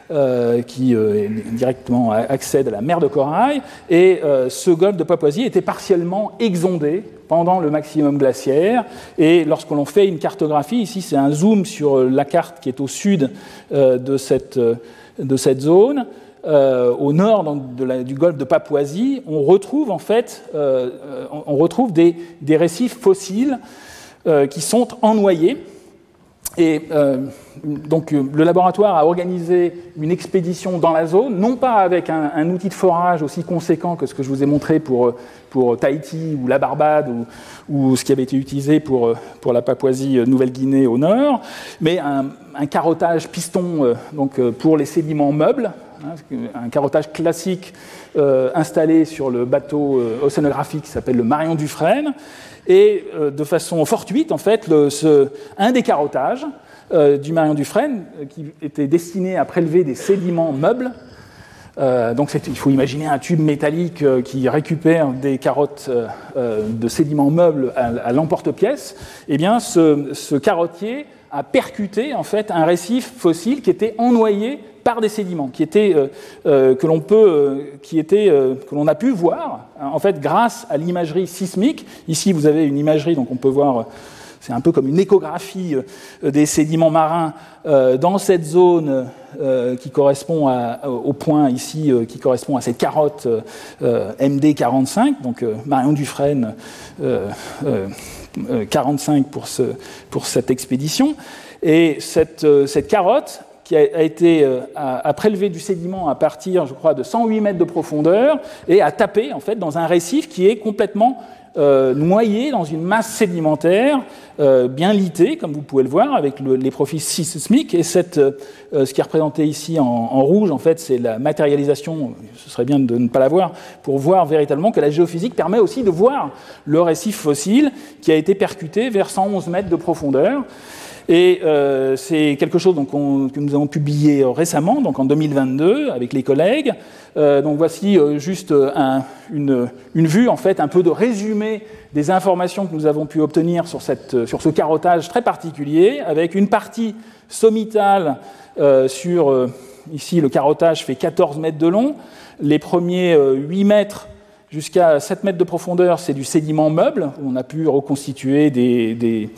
euh, qui euh, directement accède à la mer de Corail. Et euh, ce golfe de Papouasie était partiellement exondé pendant le maximum glaciaire. Et lorsque l'on fait une cartographie, ici c'est un zoom sur la carte qui est au sud de cette, de, cette, zone, au nord du golfe de Papouasie, on retrouve en fait on retrouve des récifs fossiles qui sont ennoyés. Et euh, donc euh, le laboratoire a organisé une expédition dans la zone, non pas avec un, outil de forage aussi conséquent que ce que je vous ai montré pour, Tahiti ou la Barbade ou, ce qui avait été utilisé pour, la Papouasie-Nouvelle-Guinée au nord, mais un, carottage piston euh, donc, pour les sédiments meubles, hein, un carottage classique installé sur le bateau océanographique qui s'appelle le Marion Dufresne et euh, de façon fortuite, en fait, un des carottages euh, du Marion Dufresne, euh, qui était destiné à prélever des sédiments meubles, donc il faut imaginer un tube métallique qui récupère des carottes de sédiments meubles à, l'emporte-pièce. Eh bien, ce, ce, carottier a percuté en fait un récif fossile qui était ennoyé par des sédiments qui étaient, euh, euh, que l'on peut, euh, qui que l'on a pu voir hein, en fait grâce à l'imagerie sismique. Ici, vous avez une imagerie, donc on peut voir. C'est un peu comme une échographie des sédiments marins dans cette zone qui correspond au point ici, qui correspond à cette carotte MD45, donc Marion Dufresne 45 pour, ce, pour cette expédition. Et cette, cette carotte, qui a, été euh, à, prélever du sédiment à partir, je crois, de 108 mètres de profondeur et à taper en fait dans un récif qui est complètement euh, noyé dans une masse sédimentaire euh, bien litée, comme vous pouvez le voir, avec les profils sismiques. Et cette, ce qui est représenté ici en, rouge, en fait, c'est la matérialisation. Ce serait bien de ne pas la voir pour voir véritablement que la géophysique permet aussi de voir le récif fossile qui a été percuté vers 111 mètres de profondeur. Et euh, c'est quelque chose donc, que nous avons publié récemment, donc en 2022, avec les collègues. Euh, donc voici euh, juste une, vue, en fait, un peu de résumé des informations que nous avons pu obtenir sur, cette, sur ce carottage très particulier, avec une partie sommitale sur, ici le carottage fait 14 mètres de long, les premiers 8 mètres Jusqu'à 7 mètres de profondeur, c'est du sédiment meuble. On a pu reconstituer des,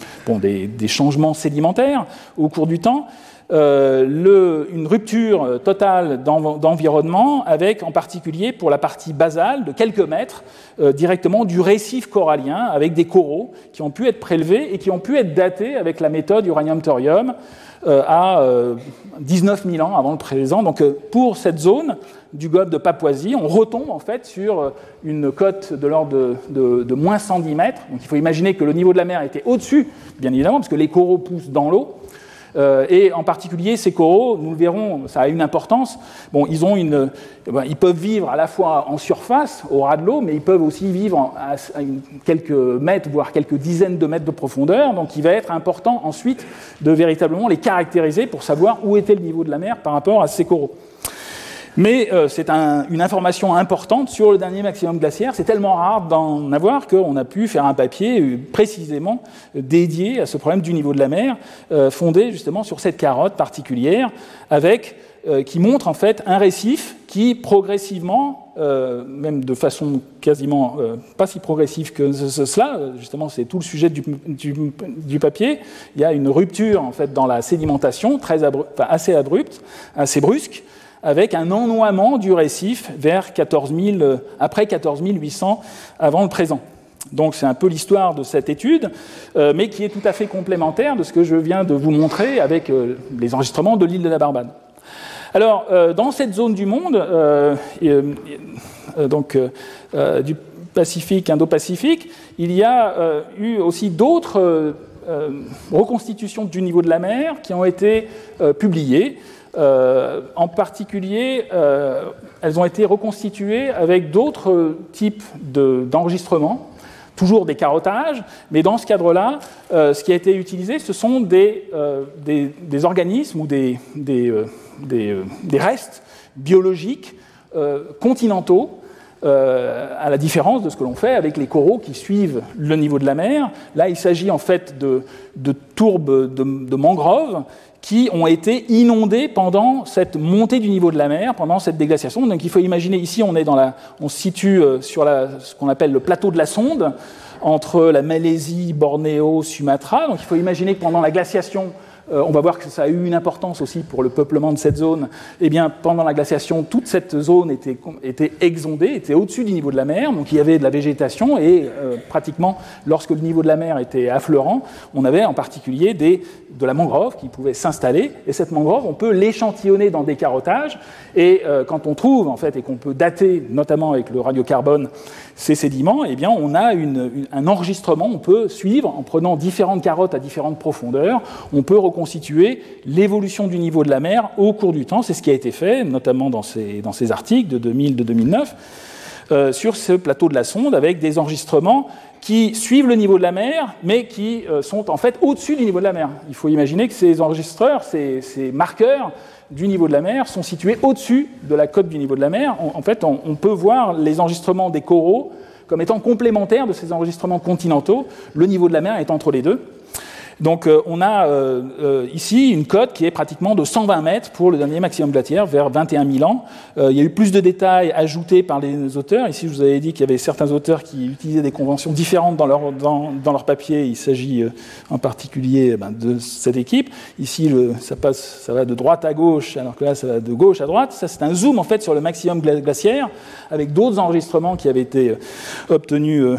changements sédimentaires au cours du temps. Euh, une rupture totale d'environnement, avec en particulier pour la partie basale de quelques mètres, euh, directement du récif corallien, avec des coraux qui ont pu être prélevés et qui ont pu être datés avec la méthode uranium-thorium à 19 000 ans avant le présent. Donc pour cette zone, du golfe de Papouasie, on retombe en fait sur euh, une côte de l'ordre de, moins 110 mètres. Donc il faut imaginer que le niveau de la mer était au-dessus, bien évidemment, parce que les coraux poussent dans l'eau. Euh, et en particulier, ces coraux, nous le verrons, ça a une importance. Bon, ils, eh ben, ils peuvent vivre à la fois en surface, au ras de l'eau, mais ils peuvent aussi vivre à, quelques mètres, voire quelques dizaines de mètres de profondeur. Donc il va être important ensuite de véritablement les caractériser pour savoir où était le niveau de la mer par rapport à ces coraux. Mais euh, c'est une information importante sur le dernier maximum glaciaire. C'est tellement rare d'en avoir qu'on a pu faire un papier euh, précisément dédié à ce problème du niveau de la mer, euh, fondé justement sur cette carotte particulière, avec, qui montre en fait un récif qui progressivement, même de façon quasiment pas si progressive que cela, justement c'est tout le sujet du, papier, il y a une rupture en fait dans la sédimentation très assez abrupte, assez brusque, avec un ennoiement du récif vers 14 000, après 14 800 avant le présent. Donc c'est un peu l'histoire de cette étude, euh, mais qui est tout à fait complémentaire de ce que je viens de vous montrer avec euh, les enregistrements de l'île de la Barbade. Alors, euh, dans cette zone du monde, donc, du Pacifique, Indo-Pacifique, il y a eu aussi d'autres reconstitutions du niveau de la mer qui ont été publiées. En particulier, elles ont été reconstituées avec d'autres types d'enregistrements toujours des carottages, mais dans ce cadre-là, euh, ce qui a été utilisé, ce sont des, euh, organismes ou des, euh, restes biologiques continentaux, à la différence de ce que l'on fait avec les coraux qui suivent le niveau de la mer. Là, il s'agit en fait de, de tourbes de, de mangroves qui ont été inondés pendant cette montée du niveau de la mer, pendant cette déglaciation. Donc il faut imaginer, ici on, est dans la, on se situe euh, sur ce qu'on appelle le plateau de la sonde, entre la Malaisie, Bornéo, Sumatra. Donc il faut imaginer que pendant la glaciation, on va voir que ça a eu une importance aussi pour le peuplement de cette zone. Eh bien, pendant la glaciation, toute cette zone était, était exondée, était au-dessus du niveau de la mer, donc il y avait de la végétation et euh, pratiquement, lorsque le niveau de la mer était affleurant, on avait en particulier des, de la mangrove qui pouvait s'installer. Et cette mangrove, on peut l'échantillonner dans des carottages. Et euh, quand on trouve, en fait, et qu'on peut dater, notamment avec le radiocarbone, ces sédiments, eh on a un enregistrement, on peut suivre en prenant différentes carottes à différentes profondeurs, on peut reconstituer l'évolution du niveau de la mer au cours du temps. C'est ce qui a été fait, notamment dans ces, articles de 2000, de 2009, euh, sur ce plateau de la sonde, avec des enregistrements qui suivent le niveau de la mer, mais qui euh, sont en fait au-dessus du niveau de la mer. Il faut imaginer que ces enregistreurs, ces marqueurs, du niveau de la mer sont situés au-dessus de la cote du niveau de la mer. En, fait, on, peut voir les enregistrements des coraux comme étant complémentaires de ces enregistrements continentaux. Le niveau de la mer est entre les deux. Donc euh, on a euh, euh, ici une cote qui est pratiquement de 120 mètres pour le dernier maximum glaciaire, vers 21 000 ans. il y a eu plus de détails ajoutés par les auteurs. Ici, je vous avais dit qu'il y avait certains auteurs qui utilisaient des conventions différentes dans leur, dans, leur papier. Il s'agit en particulier eh ben, de cette équipe. Ici, ça, passe, ça va de droite à gauche, alors que là, ça va de gauche à droite. Ça, c'est un zoom en fait sur le maximum glaciaire, avec d'autres enregistrements qui avaient été obtenus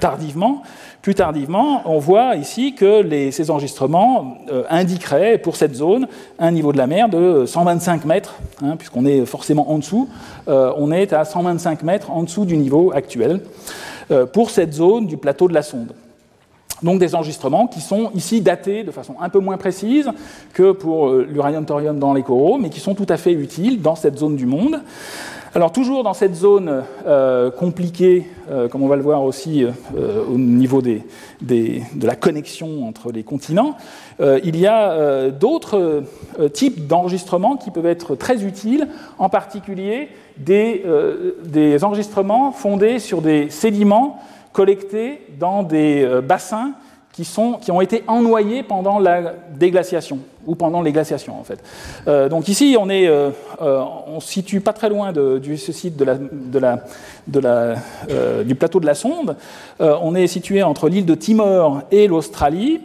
tardivement. Plus tardivement, on voit ici que ces enregistrements euh, indiqueraient pour cette zone un niveau de la mer de 125 mètres, hein, puisqu'on est forcément en dessous, euh, on est à 125 mètres en dessous du niveau actuel, euh, pour cette zone du plateau de la sonde. Donc des enregistrements qui sont ici datés de façon un peu moins précise que pour l'uranium-thorium dans les coraux, mais qui sont tout à fait utiles dans cette zone du monde. Alors toujours dans cette zone euh, compliquée, euh, comme on va le voir aussi euh, au niveau de la connexion entre les continents, il y a d'autres types d'enregistrements qui peuvent être très utiles, en particulier des, enregistrements fondés sur des sédiments collectés dans des bassins qui, ont été ennoyés pendant la déglaciation ou pendant les glaciations en fait. Euh, donc ici on est, euh, euh, se situe pas très loin de, du ce site de la, du plateau de la sonde. on est situé entre l'île de Timor et l'Australie,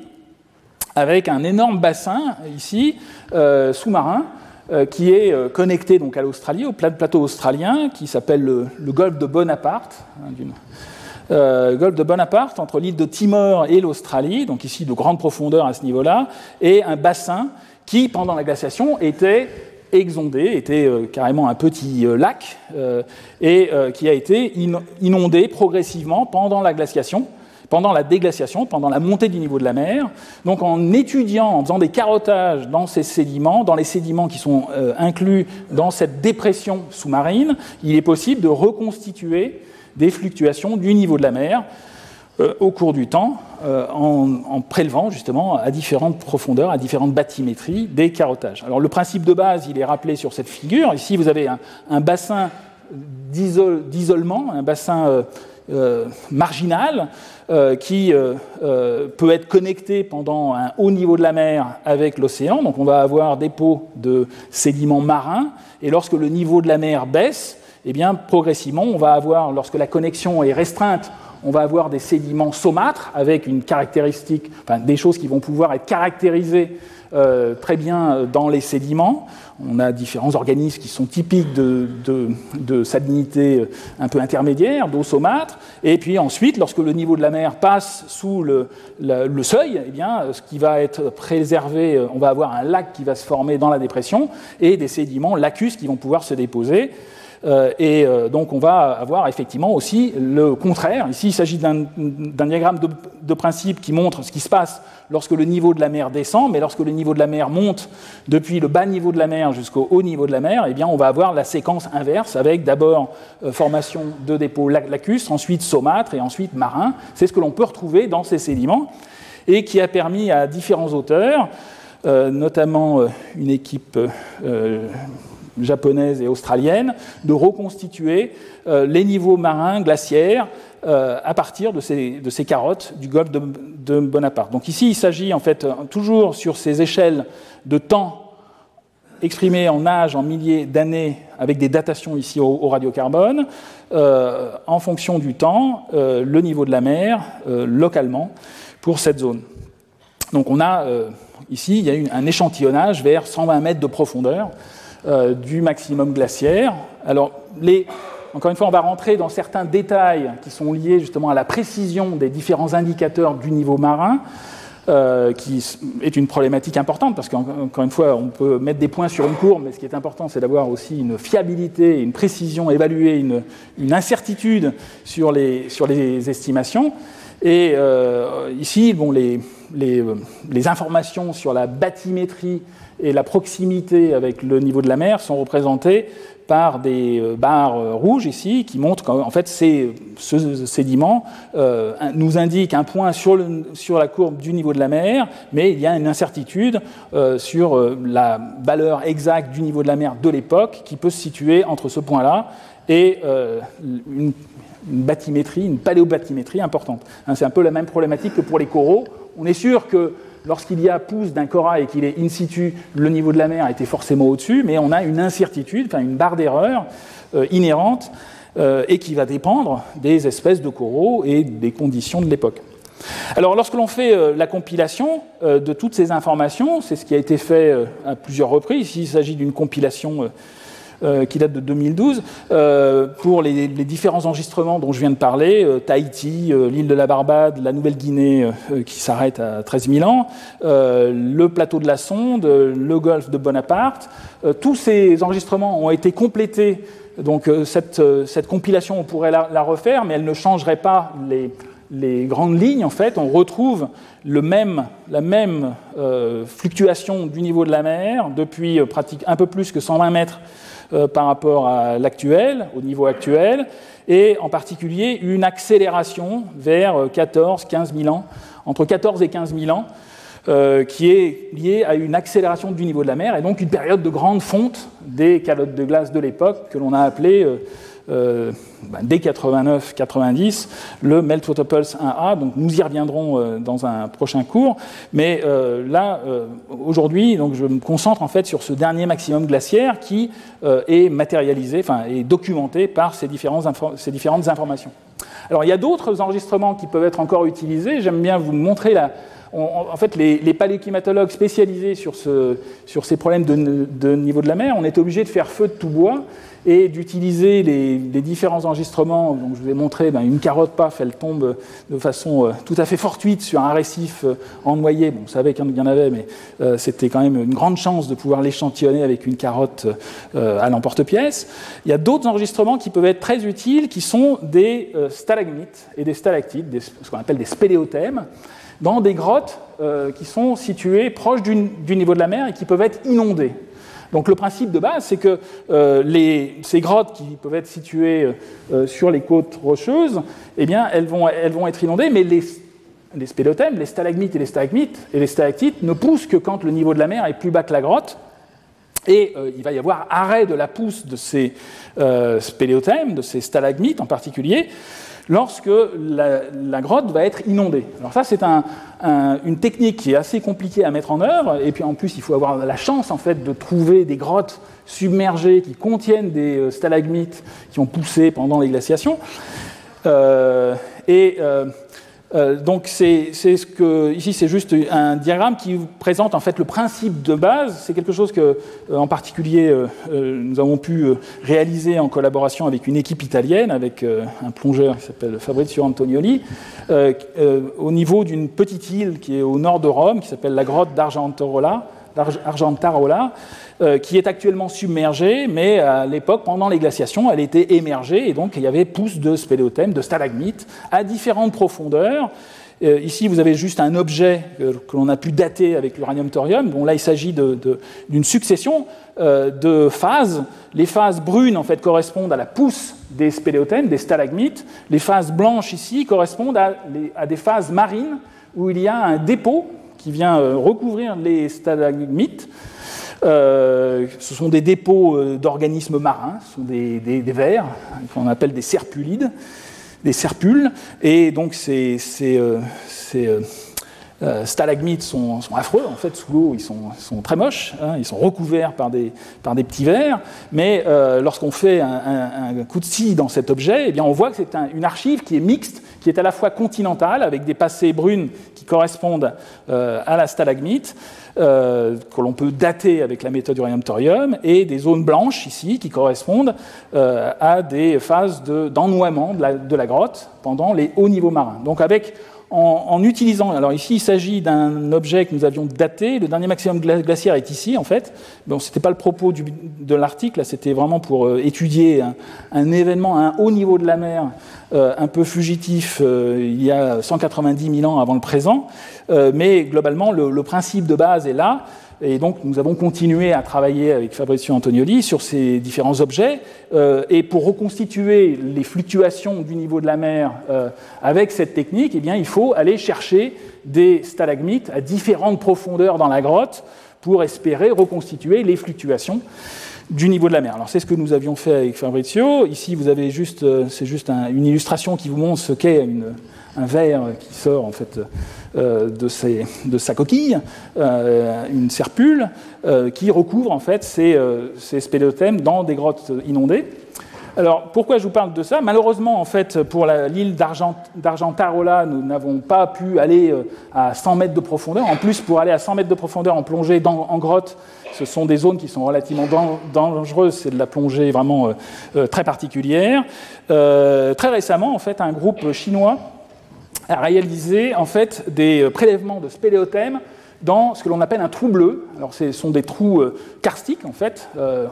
avec un énorme bassin ici sous-marin. qui est connecté donc à l'Australie, au plateau australien, qui s'appelle le, golfe de Bonaparte, hein, euh, golfe de Bonaparte, entre l'île de Timor et l'Australie, donc ici de grande profondeur à ce niveau-là, et un bassin qui, pendant la glaciation, était exondé, était euh, carrément un petit euh, lac, et qui a été inondé progressivement pendant la glaciation, pendant la déglaciation, pendant la montée du niveau de la mer. Donc en étudiant, en faisant des carottages dans ces sédiments, dans les sédiments qui sont inclus dans cette dépression sous-marine, il est possible de reconstituer des fluctuations du niveau de la mer euh, au cours du temps, euh, en, prélevant justement à différentes profondeurs, à différentes bathymétries, des carottages. Alors le principe de base, il est rappelé sur cette figure. Ici, vous avez un, bassin d'isolement, un bassin euh, marginal, qui peut être connecté pendant un haut niveau de la mer avec l'océan. Donc on va avoir des pots de sédiments marins, et lorsque le niveau de la mer baisse, eh bien, progressivement, on va avoir, lorsque la connexion est restreinte, on va avoir des sédiments saumâtres avec une caractéristique, des choses qui vont pouvoir être caractérisées euh, très bien dans les sédiments. On a différents organismes qui sont typiques de, de, salinité un peu intermédiaire, d'eau saumâtre. Et puis ensuite, lorsque le niveau de la mer passe sous le, le, seuil, eh bien, ce qui va être préservé, on va avoir un lac qui va se former dans la dépression et des sédiments lacus qui vont pouvoir se déposer. Euh, et euh, donc on va avoir effectivement aussi le contraire. Ici, il s'agit d'un diagramme de, principe qui montre ce qui se passe lorsque le niveau de la mer descend, mais lorsque le niveau de la mer monte depuis le bas niveau de la mer jusqu'au haut niveau de la mer, eh bien on va avoir la séquence inverse avec d'abord euh, formation de dépôts lacustres, ensuite saumâtres et ensuite marins. C'est ce que l'on peut retrouver dans ces sédiments et qui a permis à différents auteurs, notamment une équipe japonaise et australienne, de reconstituer euh, les niveaux marins glaciaires euh, à partir de ces, carottes du golfe de, Bonaparte. Donc ici, il s'agit en fait toujours sur ces échelles de temps exprimées en âge, en milliers d'années, avec des datations ici au, radiocarbone, euh, en fonction du temps, le niveau de la mer localement pour cette zone. Donc on a ici, il y a eu un échantillonnage vers 120 mètres de profondeur euh, du maximum glaciaire. Alors, encore une fois, on va rentrer dans certains détails qui sont liés justement à la précision des différents indicateurs du niveau marin. Euh, qui est une problématique importante parce qu'encore une fois, on peut mettre des points sur une courbe, mais ce qui est important, c'est d'avoir aussi une fiabilité, une précision, évaluer une, une incertitude sur les, sur les estimations. Et euh, ici, bon, les, les, les, informations sur la bathymétrie et la proximité avec le niveau de la mer sont représentées par des euh, barres euh, rouges ici qui montrent qu'en fait ces, ce sédiment euh, nous indique un point sur, la courbe du niveau de la mer, mais il y a une incertitude sur la valeur exacte du niveau de la mer de l'époque qui peut se situer entre ce point-là et une, une, bathymétrie, une paléobathymétrie importante. Hein, C'est un peu la même problématique que pour les coraux. On est sûr que lorsqu'il y a pousse d'un corail et qu'il est in situ, le niveau de la mer était forcément au-dessus, mais on a une incertitude, une barre d'erreur euh, inhérente euh, et qui va dépendre des espèces de coraux et des conditions de l'époque. Alors, lorsque l'on fait euh, la compilation de toutes ces informations, c'est ce qui a été fait à plusieurs reprises. Il s'agit d'une compilation euh, qui date de 2012, euh, pour les, différents enregistrements dont je viens de parler, euh, Tahiti, l'île de la Barbade, la Nouvelle-Guinée qui s'arrête à 13 000 ans, le plateau de la Sonde, le golfe de Bonaparte. tous ces enregistrements ont été complétés. Donc cette, compilation, on pourrait la, refaire, mais elle ne changerait pas les, grandes lignes, en fait, on retrouve la même fluctuation du niveau de la mer depuis euh, un peu plus que 120 mètres euh, par rapport à l'actuel, au niveau actuel, et en particulier une accélération vers 14, 15 000 ans, entre 14 et 15 000 ans, euh, qui est liée à une accélération du niveau de la mer et donc une période de grande fonte des calottes de glace de l'époque que l'on a appelée euh, ben, dès 89-90 le Melt Water Pulse 1A. Donc nous y reviendrons euh, dans un prochain cours. Mais euh, là, aujourd'hui, donc je me concentre en fait sur ce dernier maximum glaciaire qui est matérialisé, enfin est documenté par ces, différentes informations. Alors il y a d'autres enregistrements qui peuvent être encore utilisés. J'aime bien vous montrer la, en fait, les, paléoclimatologues spécialisés sur ces problèmes de, de, niveau de la mer, on est obligé de faire feu de tout bois et d'utiliser les, différents enregistrements. Donc, je vous ai montré ben, une carotte paf, elle tombe de façon euh, tout à fait fortuite sur un récif euh, en noyer. Bon, on savait qu'il y en avait, mais euh, c'était quand même une grande chance de pouvoir l'échantillonner avec une carotte euh, à l'emporte-pièce. Il y a d'autres enregistrements qui peuvent être très utiles, qui sont des stalagmites et des stalactites, ce qu'on appelle des spéléothèmes dans des grottes qui sont situées proches du, niveau de la mer et qui peuvent être inondées. Donc le principe de base, c'est que euh, ces grottes qui peuvent être situées euh, sur les côtes rocheuses, eh elles vont, être inondées, mais les, les spélothèmes, les stalagmites et les stalagmites et les stalactites ne poussent que quand le niveau de la mer est plus bas que la grotte. Et euh, il va y avoir arrêt de la pousse de ces euh, spéléothèmes, de ces stalagmites en particulier, lorsque la, grotte va être inondée. Alors ça, c'est un, un, une technique qui est assez compliquée à mettre en œuvre, et puis en plus, il faut avoir la chance en fait de trouver des grottes submergées qui contiennent des euh, stalagmites qui ont poussé pendant les glaciations. Euh, et euh, euh, donc c'est ici c'est juste un diagramme qui vous présente en fait le principe de base. C'est quelque chose que euh, en particulier euh, nous avons pu réaliser en collaboration avec une équipe italienne, avec un plongeur qui s'appelle Fabrizio Antonioli, au niveau d'une petite île qui est au nord de Rome, qui s'appelle la grotte d'Argentorola, d'Argentarola, qui est actuellement submergée, mais à l'époque, pendant les glaciations, elle était émergée, et donc il y avait pousse de spéléothèmes, de stalagmites, à différentes profondeurs. Euh, ici, vous avez juste un objet que, l'on a pu dater avec l'uranium-thorium. Bon, là, il s'agit d'une succession euh, de phases. Les phases brunes, en fait, correspondent à la pousse des spéléothèmes, des stalagmites. Les phases blanches, ici, correspondent à, des phases marines où il y a un dépôt qui vient euh, recouvrir les stalagmites. ce sont des dépôts d'organismes marins, ce sont des, vers qu'on appelle des serpulides des serpules. Et donc ces, euh, euh, euh, stalagmites sont, affreux, en fait, sous l'eau, ils sont, très moches, hein. ils sont recouverts par des, petits vers, mais lorsqu'on fait un, coup de scie dans cet objet, eh bien, on voit que c'est une archive qui est mixte, qui est à la fois continentale, avec des passées brunes qui correspondent à la stalagmite, euh, que l'on peut dater avec la méthode uranium-thorium, et des zones blanches ici qui correspondent euh, à des phases d'ennoiement de, de, la grotte pendant les hauts niveaux marins. Donc avec en, utilisant, alors ici il s'agit d'un objet que nous avions daté, le dernier maximum glaciaire est ici en fait, bon ce n'était pas le propos de l'article, c'était vraiment pour euh, étudier un, événement à un haut niveau de la mer euh, un peu fugitif euh, il y a 190 000 ans avant le présent, mais globalement le, principe de base est là, et donc, nous avons continué à travailler avec Fabrizio Antonioli sur ces différents objets. Euh, et pour reconstituer les fluctuations du niveau de la mer euh, avec cette technique, eh bien, il faut aller chercher des stalagmites à différentes profondeurs dans la grotte pour espérer reconstituer les fluctuations du niveau de la mer. Alors c'est ce que nous avions fait avec Fabrizio. Ici, vous avez juste, euh, c'est juste une illustration qui vous montre ce qu'est un verre qui sort en fait euh, de, sa coquille, euh, une serpule, euh, qui recouvre en fait ces, ces spéléothèmes dans des grottes inondées. Alors, pourquoi je vous parle de ça? Malheureusement, en fait, pour l'île d'Argentarola, nous n'avons pas pu aller à 100 mètres de profondeur. En plus, pour aller à 100 mètres de profondeur en plongée en grotte, ce sont des zones qui sont relativement dangereuses. C'est de la plongée vraiment très particulière. très récemment, en fait, un groupe chinois a réalisé en fait des euh, prélèvements de spéléothèmes dans ce que l'on appelle un trou bleu. Alors, ce sont des trous euh, karstiques en fait. Euh,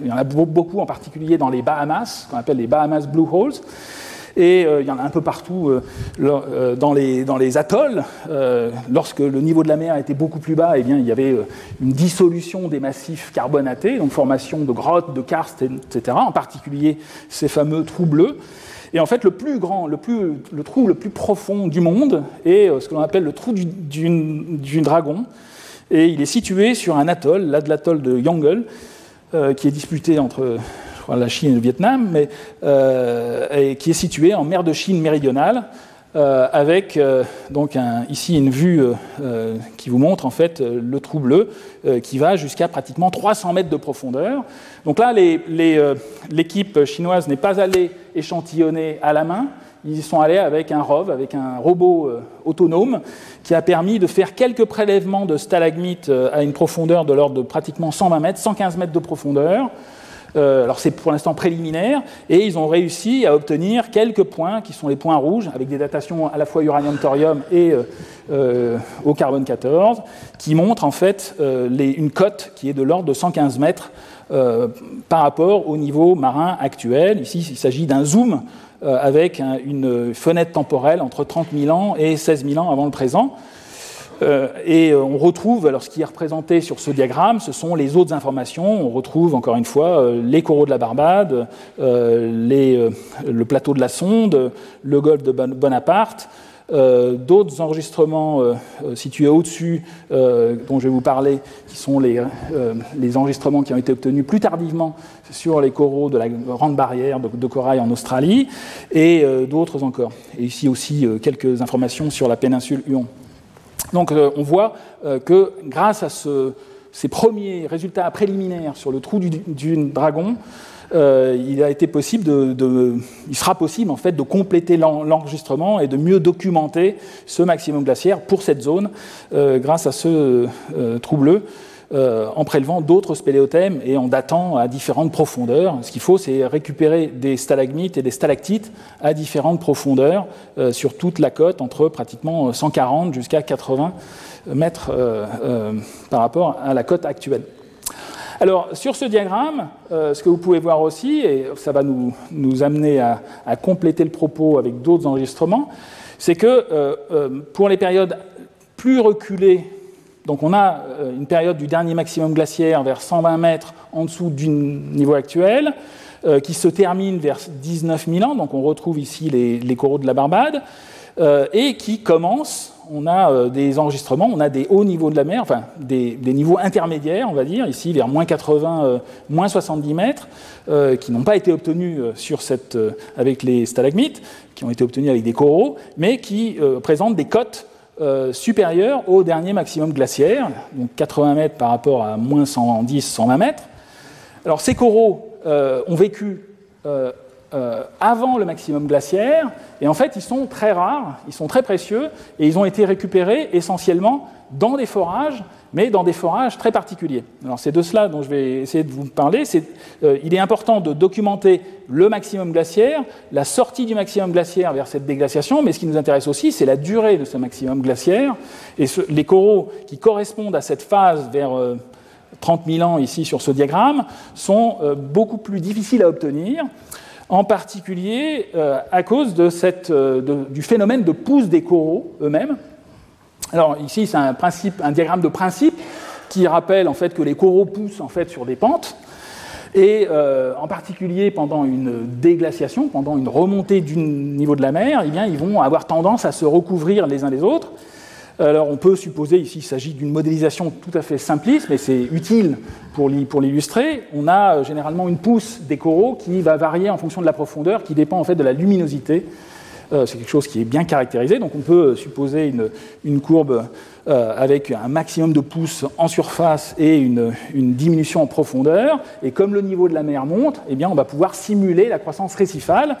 il y en a beaucoup en particulier dans les Bahamas, qu'on appelle les Bahamas Blue Holes. Et il y en a un peu partout dans, les, atolls. lorsque le niveau de la mer était beaucoup plus bas, eh bien, il y avait une dissolution des massifs carbonatés, donc formation de grottes, de karsts, etc., en particulier ces fameux trous bleus. Et en fait, le plus grand, le, plus, le trou le plus profond du monde est euh, ce que l'on appelle le trou du, dragon. Et il est situé sur un atoll, l'atoll de Yongle, euh, qui est disputé entre la Chine et le Vietnam, mais euh, et qui est situé en mer de Chine méridionale. Euh, avec euh, donc ici une vue euh, qui vous montre en fait le trou bleu qui va jusqu'à pratiquement 300 mètres de profondeur. Donc là, l'équipe chinoise n'est pas allée échantillonner à la main, ils sont allés avec un ROV, avec un robot autonome, qui a permis de faire quelques prélèvements de stalagmites à une profondeur de l'ordre de pratiquement 120 mètres, 115 mètres de profondeur. Euh, alors c'est pour l'instant préliminaire, et ils ont réussi à obtenir quelques points qui sont les points rouges, avec des datations à la fois uranium-thorium et euh, euh, au carbone 14, qui montrent en fait une cote qui est de l'ordre de 115 mètres par rapport au niveau marin actuel. Ici, il s'agit d'un zoom avec une fenêtre temporelle entre 30 000 ans et 16 000 ans avant le présent. Euh, et euh, on retrouve, alors ce qui est représenté sur ce diagramme, ce sont les autres informations. On retrouve encore une fois euh, les coraux de la Barbade, le plateau de la Sonde, le golfe de Bonaparte. d'autres enregistrements situés au-dessus, dont je vais vous parler, qui sont les, enregistrements qui ont été obtenus plus tardivement sur les coraux de la Grande Barrière de, de corail en Australie, et d'autres encore. Et ici aussi quelques informations sur la péninsule Huon. Donc euh, on voit euh, que grâce à ces premiers résultats préliminaires sur le trou du, dragon, euh, il sera possible en fait de compléter l'enregistrement et de mieux documenter ce maximum glaciaire pour cette zone grâce à ce trou bleu en prélevant d'autres spéléothèmes et en datant à différentes profondeurs. Ce qu'il faut, c'est récupérer des stalagmites et des stalactites à différentes profondeurs sur toute la côte, entre pratiquement 140 jusqu'à 80 mètres par rapport à la côte actuelle. Alors, sur ce diagramme, euh, ce que vous pouvez voir aussi, et ça va nous, amener à, compléter le propos avec d'autres enregistrements, c'est que euh, euh, pour les périodes plus reculées, donc on a une période du dernier maximum glaciaire vers 120 mètres en dessous du niveau actuel, qui se termine vers 19 000 ans, donc on retrouve ici les, coraux de la Barbade, et qui commence on a euh, des enregistrements, on a des hauts niveaux de la mer, enfin des, niveaux intermédiaires, on va dire, ici vers moins 80, euh, moins 70 mètres, euh, qui n'ont pas été obtenus avec les stalagmites, qui ont été obtenus avec des coraux, mais qui présentent des cotes supérieures au dernier maximum glaciaire, donc 80 mètres par rapport à moins 110, 120 mètres. Alors ces coraux ont vécu euh, avant le maximum glaciaire, et en fait ils sont très rares, ils sont très précieux, et ils ont été récupérés essentiellement dans des forages, mais dans des forages très particuliers. Alors c'est de cela dont je vais essayer de vous parler. Euh, il est important de documenter le maximum glaciaire, la sortie du maximum glaciaire vers cette déglaciation, mais ce qui nous intéresse aussi, c'est la durée de ce maximum glaciaire, et les coraux qui correspondent à cette phase vers... 30 euh, 000 ans ici sur ce diagramme, sont beaucoup plus difficiles à obtenir en particulier euh, à cause euh, du phénomène de pousse des coraux eux-mêmes. Alors ici, c'est un, diagramme de principe qui rappelle en fait que les coraux poussent en fait sur des pentes. Et euh, en particulier pendant une déglaciation, pendant une remontée du niveau de la mer, eh bien, ils vont avoir tendance à se recouvrir les uns les autres. Alors on peut supposer ici qu'il s'agit d'une modélisation tout à fait simpliste, mais c'est utile pour l'illustrer. On a euh, généralement une pousse des coraux qui va varier en fonction de la profondeur, qui dépend en fait de la luminosité. Euh, c'est quelque chose qui est bien caractérisé, donc on peut supposer une, courbe euh, avec un maximum de pouces en surface et une, diminution en profondeur. Et comme le niveau de la mer monte, eh bien, on va pouvoir simuler la croissance récifale.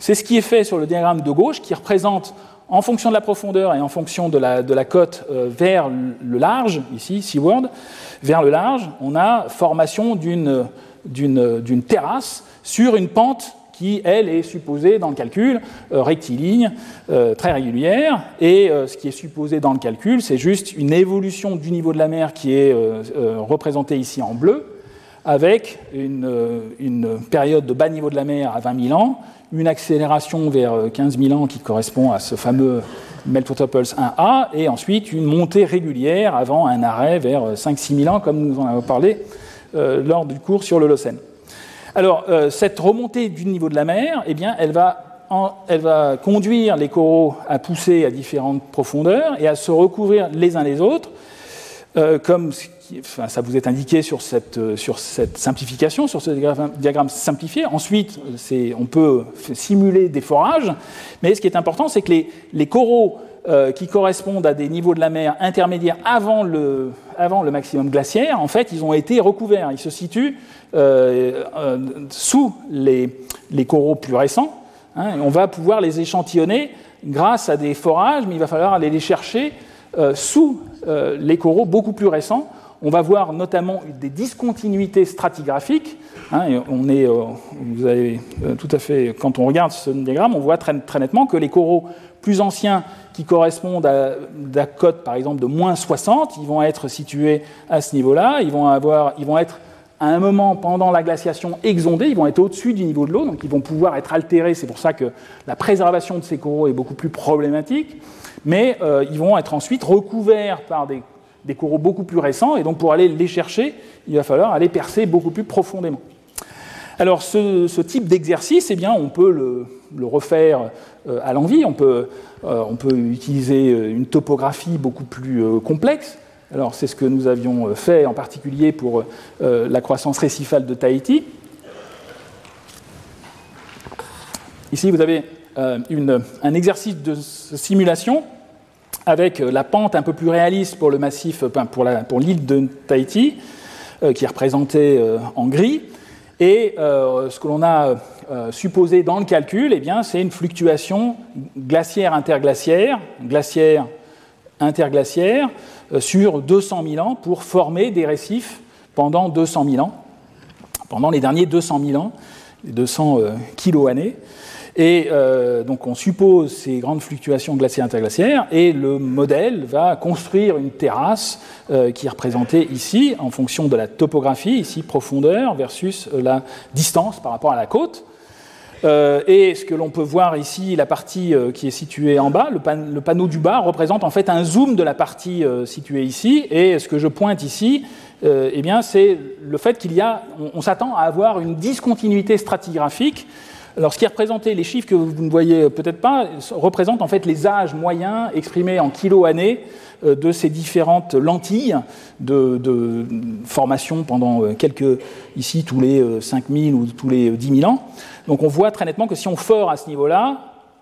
C'est ce qui est fait sur le diagramme de gauche, qui représente en fonction de la profondeur et en fonction de la, de côte euh, vers le large, ici, seaward, vers le large, on a formation d'une terrasse sur une pente qui, elle, est supposée dans le calcul euh, rectiligne, euh, très régulière. Et ce qui est supposé dans le calcul, c'est juste une évolution du niveau de la mer qui est représentée ici en bleu, avec une, période de bas niveau de la mer à 20 000 ans, une accélération vers 15 euh, 000 ans qui correspond à ce fameux Meltwater Pulse 1A, et ensuite une montée régulière avant un arrêt vers 5-6 euh, 000 ans, comme nous en avons parlé euh, lors du cours sur l'Holocène. Alors, cette remontée du niveau de la mer, eh elle va conduire les coraux à pousser à différentes profondeurs et à se recouvrir les uns les autres, comme ça vous est indiqué sur cette, euh, simplification, sur ce diagramme, simplifié. Ensuite, on peut simuler des forages, mais ce qui est important, c'est que les, coraux euh, qui correspondent à des niveaux de la mer intermédiaires avant le, maximum glaciaire, en fait, ils ont été recouverts. Ils se situent euh, sous les, coraux plus récents. Hein, on va pouvoir les échantillonner grâce à des forages, mais il va falloir aller les chercher sous les coraux beaucoup plus récents on va voir notamment des discontinuités stratigraphiques. Hein, on est, euh, euh, tout à fait, quand on regarde ce diagramme, on voit très, nettement que les coraux plus anciens qui correspondent à la cote, par exemple, de moins 60, ils vont être situés à ce niveau-là. Ils vont avoir, ils vont être à un moment pendant la glaciation exondés, ils vont être au-dessus du niveau de l'eau, donc ils vont pouvoir être altérés. C'est pour ça que la préservation de ces coraux est beaucoup plus problématique. Mais euh, ils vont être ensuite recouverts par des coraux beaucoup plus récents, et donc pour aller les chercher, il va falloir aller percer beaucoup plus profondément. Alors ce, type d'exercice, eh bien, on peut le, refaire euh, à l'envie, on euh, on peut utiliser euh, une topographie beaucoup plus complexe. Alors c'est ce que nous avions fait en particulier pour la croissance récifale de Tahiti. Ici, vous avez un exercice de simulation avec euh, la pente un peu plus réaliste pour le massif, euh, pour l'île de Tahiti, euh, qui est représentée en gris. Et ce que l'on a supposé dans le calcul, eh c'est une fluctuation glaciaire-interglaciaire, glaciaire interglaciaires sur 200 000 ans pour former des récifs pendant 200 000 ans, pendant les derniers 200 000 ans, 200 kilo-années. Et euh, donc on suppose ces grandes fluctuations glaciaires interglaciaires et le modèle va construire une terrasse euh, qui est représentée ici en fonction de la topographie, ici profondeur versus euh, la distance par rapport à la côte. et ce que l'on peut voir ici, la partie qui est située en bas, le, panneau du bas représente en fait un zoom de la partie située ici. Et ce que je pointe ici, eh bien, c'est le fait qu'il y a, on s'attend à avoir une discontinuité stratigraphique alors, ce qui est représenté, les chiffres que vous ne voyez peut-être pas, représentent en fait les âges moyens exprimés en kilo-années euh, de ces différentes lentilles de, formation pendant euh, quelques, ici, tous les 5000 euh, ou tous les 10 000 ans. Donc, on voit très nettement que si on fort à ce niveau-là,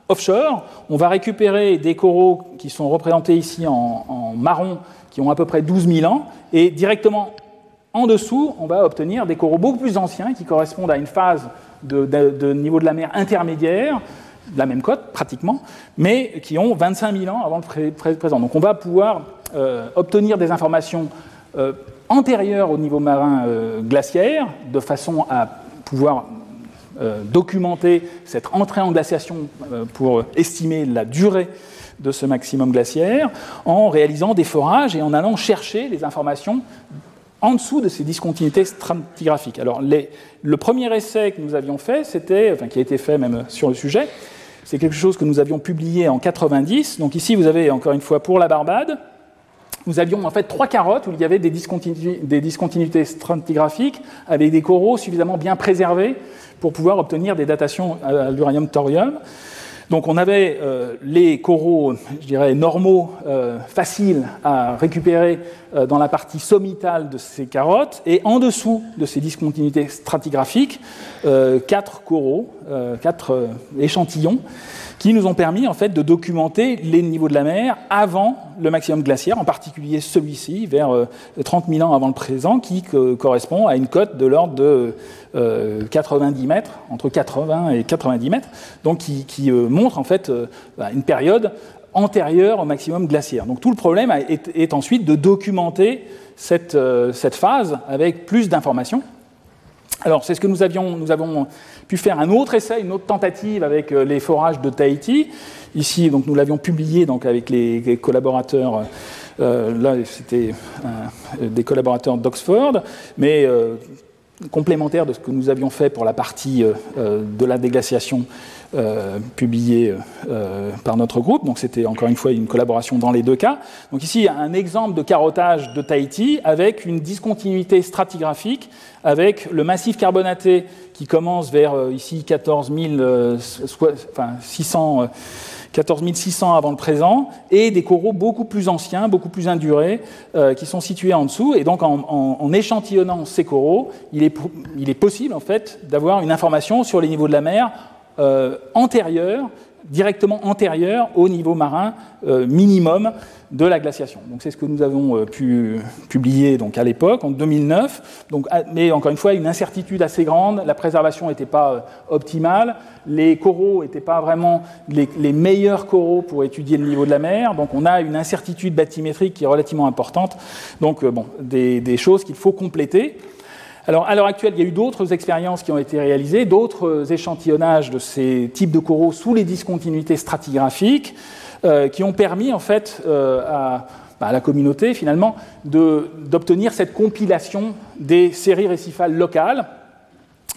offshore, on va récupérer des coraux qui sont représentés ici en, en marron, qui ont à peu près 12 000 ans, et directement en dessous, on va obtenir des coraux beaucoup plus anciens qui correspondent à une phase de, niveau de la mer intermédiaire, de la même côte pratiquement, mais qui ont 25 000 ans avant le présent. Donc on va pouvoir euh, obtenir des informations euh, antérieures au niveau marin euh, glaciaire, de façon à pouvoir documenter cette entrée en glaciation pour estimer la durée de ce maximum glaciaire, en réalisant des forages et en allant chercher les informations en dessous de ces discontinuités stratigraphiques. Alors, le premier essai que nous avions fait, c'était, enfin, qui a été fait même sur le sujet, c'est quelque chose que nous avions publié en 90. Donc ici, vous avez encore une fois pour la Barbade, nous avions en fait trois carottes où il y avait des des discontinuités stratigraphiques avec des coraux suffisamment bien préservés pour pouvoir obtenir des datations à l'uranium-thorium. Donc on avait euh, les coraux, je dirais, normaux, euh, faciles à récupérer euh, dans la partie sommitale de ces carottes, et en dessous de ces discontinuités stratigraphiques, quatre coraux, quatre échantillons qui nous ont permis en fait de documenter les niveaux de la mer avant le maximum glaciaire, en particulier celui-ci, vers 30 000 ans avant le présent, qui correspond à une cote de l'ordre de 90 mètres, entre 80 et 90 mètres, donc qui, montre en fait bah, une période antérieure au maximum glaciaire. Donc tout le problème est, ensuite de documenter cette phase avec plus d'informations. Alors c'est ce que nous avions, nous avons pu faire un autre essai, une autre tentative avec euh, les forages de Tahiti. Ici, donc, nous l'avions publié donc, avec les, collaborateurs. Euh, là, c'était des collaborateurs d'Oxford, mais euh, complémentaire de ce que nous avions fait pour la partie de la déglaciation euh, publié euh, par notre groupe. Donc c'était encore une fois une collaboration dans les deux cas. Donc ici un exemple de carottage de Tahiti avec une discontinuité stratigraphique avec le massif carbonaté qui commence vers euh, ici 14 600 14 avant le présent, et des coraux beaucoup plus anciens, beaucoup plus indurés, qui sont situés en dessous. Et donc, en, échantillonnant ces coraux, il est, il est possible, en fait, d'avoir une information sur les niveaux de la mer euh, antérieure, directement antérieure au niveau marin euh, minimum de la glaciation. Donc c'est ce que nous avons euh, pu publier donc à l'époque, en 2009. Donc, ah, mais encore une fois, une incertitude assez grande. La préservation n'était pas optimale. Les coraux n'étaient pas vraiment les, meilleurs coraux pour étudier le niveau de la mer. Donc on a une incertitude bathymétrique qui est relativement importante. Donc bon, des choses qu'il faut compléter. Alors, à l'heure actuelle, il y a eu d'autres expériences qui ont été réalisées, d'autres échantillonnages de ces types de coraux sous les discontinuités stratigraphiques, euh, qui ont permis, en fait, euh, bah, à, la communauté, finalement, d'obtenir cette compilation des séries récifales locales.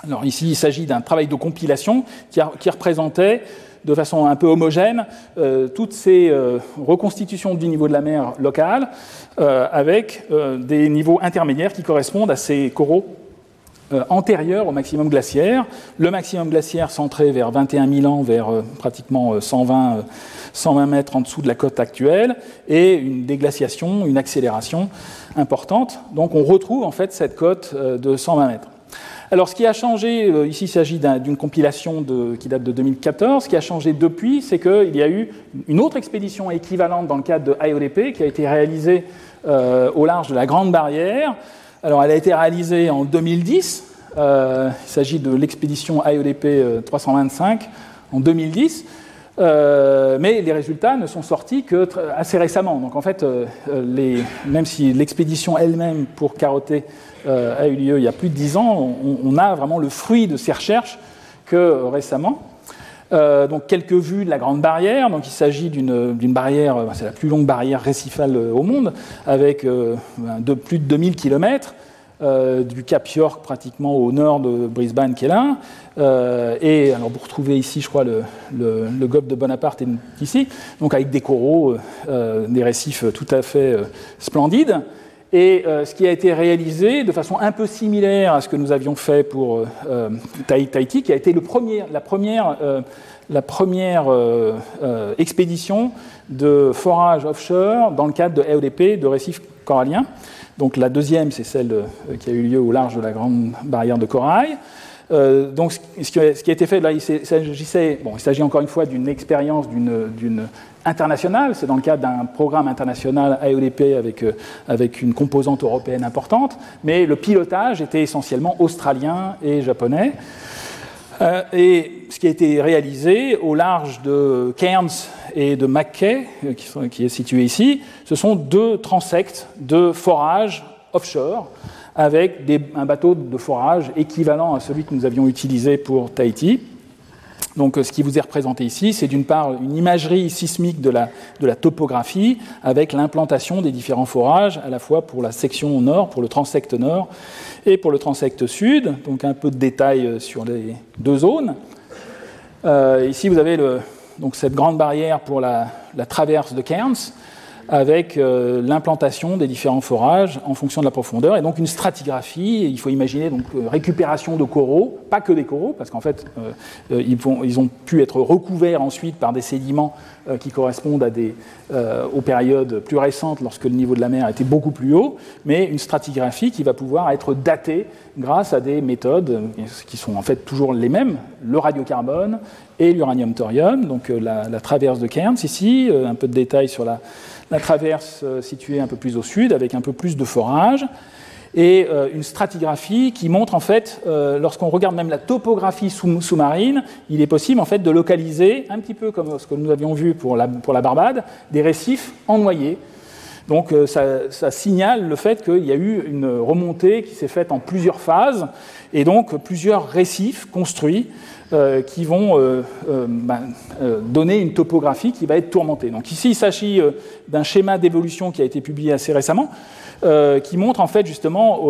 Alors, ici, il s'agit d'un travail de compilation qui, représentait de façon un peu homogène euh, toutes ces reconstitutions du niveau de la mer locale avec des niveaux intermédiaires qui correspondent à ces coraux euh, antérieur au maximum glaciaire. Le maximum glaciaire centré vers 21 000 ans, vers euh, pratiquement 120, euh, 120 mètres en dessous de la côte actuelle, et une déglaciation, une accélération importante. Donc on retrouve en fait cette côte de 120 mètres. Alors ce qui a changé, ici il s'agit d'une compilation qui date de 2014, ce qui a changé depuis, c'est qu'il y a eu une autre expédition équivalente dans le cadre de IODP qui a été réalisée au large de la Grande Barrière, alors, elle a été réalisée en 2010. Euh, il s'agit de l'expédition IODP 325 euh, en 2010. mais les résultats ne sont sortis que assez récemment. Donc en fait, même si l'expédition elle-même pour carotter a eu lieu il y a plus de dix ans, on, a vraiment le fruit de ces recherches que récemment. Euh, donc quelques vues de la Grande Barrière. Donc il s'agit d'une barrière, euh, c'est la plus longue barrière récifale euh, au monde, avec de plus de 2000 km. du Cap York pratiquement au nord de Brisbane qui est là. et alors vous retrouvez ici, je crois, le, le, de Bonaparte est ici, donc avec des coraux, des récifs tout à fait splendides. Et ce qui a été réalisé de façon un peu similaire à ce que nous avions fait pour Tahiti, qui a été la première la première euh, euh, expédition de forage offshore dans le cadre de EODP, de récifs coralliens. Donc la deuxième, c'est celle euh, qui a eu lieu au large de la grande barrière de corail. Donc, ce qui, a, été fait là, il s'agissait, bon, il s'agit encore une fois d'une expérience d'une internationale. C'est dans le cadre d'un programme international AEDP avec, avec une composante européenne importante, mais le pilotage était essentiellement australien et japonais. Euh, et ce qui a été réalisé au large de Cairns et de Mackay, euh, qui, est situé ici, ce sont deux transects de forage offshore avec un bateau de forage équivalent à celui que nous avions utilisé pour Tahiti. Donc, ce qui vous est représenté ici, c'est d'une part une imagerie sismique de la, topographie avec l'implantation des différents forages, à la fois pour la section nord, pour le transect nord, et pour le transect sud. Donc, un peu de détails sur les deux zones. Euh, ici, vous avez donc, cette grande barrière pour la traverse de Cairns avec euh, l'implantation des différents forages en fonction de la profondeur, et donc une stratigraphie. Il faut imaginer donc euh, récupération de coraux, pas que des coraux, parce qu'en fait euh, ils, ont pu être recouverts ensuite par des sédiments qui correspondent à des, aux périodes plus récentes, lorsque le niveau de la mer était beaucoup plus haut, mais une stratigraphie qui va pouvoir être datée grâce à des méthodes qui sont en fait toujours les mêmes, le radiocarbone et l'uranium-thorium, donc la, traverse de Cairns ici, un peu de détails sur la la traverse euh, située un peu plus au sud, avec un peu plus de forage, et euh, une stratigraphie qui montre en fait, euh, lorsqu'on regarde même la topographie sous-marine, il est possible en fait de localiser, un petit peu comme ce que nous avions vu pour la, Barbade, des récifs en noyer. Donc ça, ça, signale le fait qu'il y a eu une remontée qui s'est faite en plusieurs phases, et donc plusieurs récifs construits euh, qui vont euh, euh, ben, donner une topographie qui va être tourmentée. Donc ici, il s'agit d'un schéma d'évolution qui a été publié assez récemment, qui montre en fait justement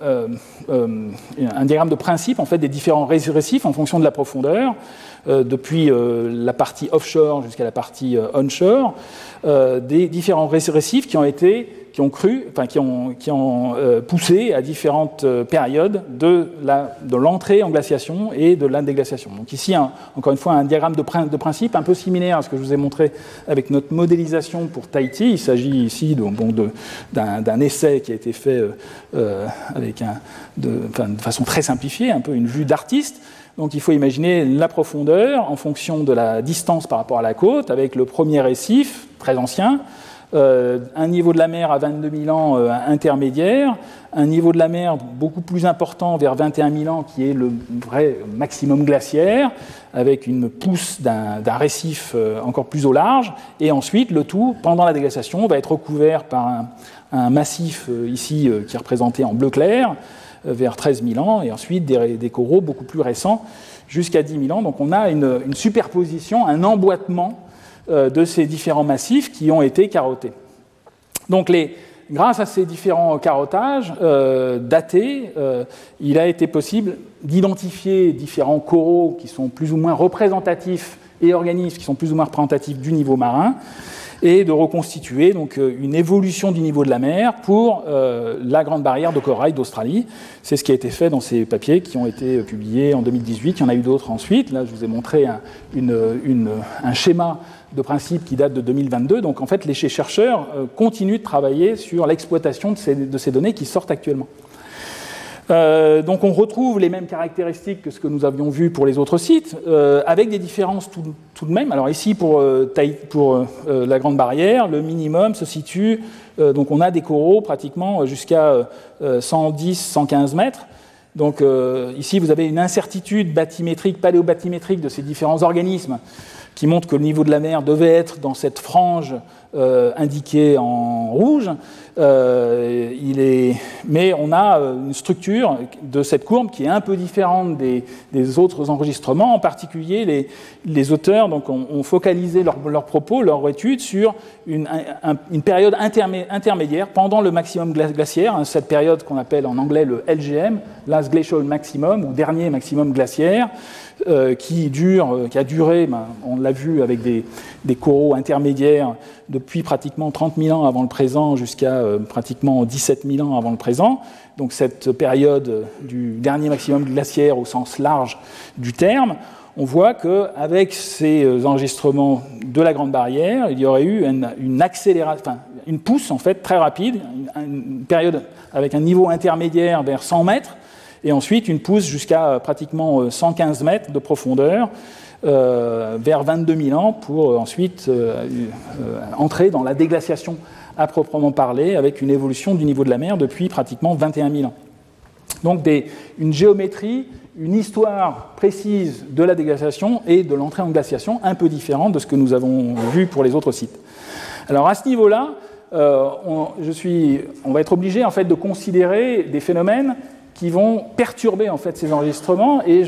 un diagramme de principe en fait des différents récifs en fonction de la profondeur, depuis la partie offshore jusqu'à la partie onshore, des différents récifs qui ont été qui ont cru, enfin qui ont, euh, poussé à différentes euh, périodes de, l'entrée en glaciation et de l'indéglaciation. Donc ici, encore une fois, un diagramme de, principe un peu similaire à ce que je vous ai montré avec notre modélisation pour Tahiti. Il s'agit ici d'un, essai qui a été fait euh, de, de façon très simplifiée, un peu une vue d'artiste. Donc il faut imaginer la profondeur en fonction de la distance par rapport à la côte, avec le premier récif, très ancien, euh, un niveau de la mer à 22 000 ans euh, intermédiaire, un niveau de la mer beaucoup plus important vers 21 000 ans qui est le vrai maximum glaciaire, avec une pousse d'un récif euh, encore plus au large, et ensuite le tout, pendant la déglaciation, va être recouvert par un, massif ici qui est représenté en bleu clair, vers 13 000 ans, et ensuite des, coraux beaucoup plus récents jusqu'à 10 000 ans. Donc on a une superposition, un emboîtement de ces différents massifs qui ont été carottés. Donc, grâce à ces différents carottages euh, datés, euh, il a été possible d'identifier différents coraux qui sont plus ou moins représentatifs et organismes qui sont plus ou moins représentatifs du niveau marin et de reconstituer donc une évolution du niveau de la mer pour la grande barrière de corail d'Australie. C'est ce qui a été fait dans ces papiers qui ont été publiés en 2018. Il y en a eu d'autres ensuite. Là, je vous ai montré un schéma de principe qui date de 2022. Donc en fait, les chercheurs euh, continuent de travailler sur l'exploitation de ces, données qui sortent actuellement. Euh, donc on retrouve les mêmes caractéristiques que ce que nous avions vu pour les autres sites, euh, avec des différences tout, de même. Alors ici, pour, pour la Grande Barrière, le minimum se situe, donc on a des coraux pratiquement jusqu'à 110-115 mètres. Donc ici, vous avez une incertitude bathymétrique, paléobathymétrique de ces différents organismes qui montre que le niveau de la mer devait être dans cette frange euh, indiquée en rouge. Euh, il est... Mais on a euh, une structure de cette courbe qui est un peu différente des, autres enregistrements. En particulier, les, auteurs donc, ont, focalisé leurs leur propos, leur étude sur une, un, une période intermédiaire pendant le maximum glaciaire, hein, cette période qu'on appelle en anglais le LGM, Glacial Maximum, ou dernier maximum glaciaire. Euh, qui, dure, euh, qui a duré, ben, on l'a vu avec des, coraux intermédiaires depuis pratiquement 30 000 ans avant le présent jusqu'à euh, pratiquement 17 000 ans avant le présent. Donc cette période du dernier maximum glaciaire au sens large du terme, on voit qu'avec ces enregistrements de la Grande Barrière, il y aurait eu une, accélération, une pousse en fait très rapide, une, une période avec un niveau intermédiaire vers 100 mètres, et ensuite une pousse jusqu'à euh, pratiquement 115 euh, mètres de profondeur, euh, vers 22 000 ans, pour ensuite entrer dans la déglaciation à proprement parler, avec une évolution du niveau de la mer depuis pratiquement 21 000 ans. Donc une géométrie, une histoire précise de la déglaciation et de l'entrée en glaciation un peu différente de ce que nous avons vu pour les autres sites. Alors à ce niveau-là, on, on, va être obligé en fait de considérer des phénomènes qui vont perturber en fait ces enregistrements et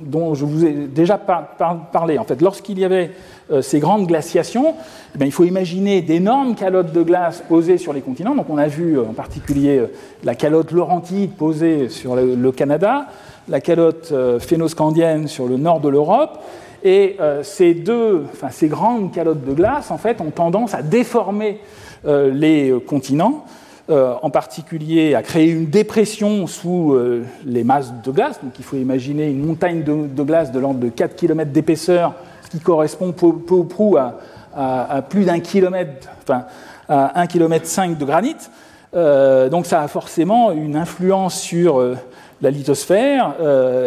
dont je vous ai déjà par, par, parlé. En fait, lorsqu'il y avait euh, ces grandes glaciations, eh il faut imaginer d'énormes calottes de glace posées sur les continents. Donc, on a vu euh, en particulier euh, la calotte laurentide posée sur le, le Canada, la calotte phénoscandienne sur le nord de l'Europe. Et ces deux, enfin, ces grandes calottes de glace, en fait, ont tendance à déformer les continents euh, en particulier à créer une dépression sous euh, les masses de glace. Donc il faut imaginer une montagne de, glace de l'ordre de 4 km d'épaisseur, ce qui correspond peu, ou prou à, plus d'un kilomètre, enfin à 1 km 5 de granit. Euh, donc ça a forcément une influence sur la lithosphère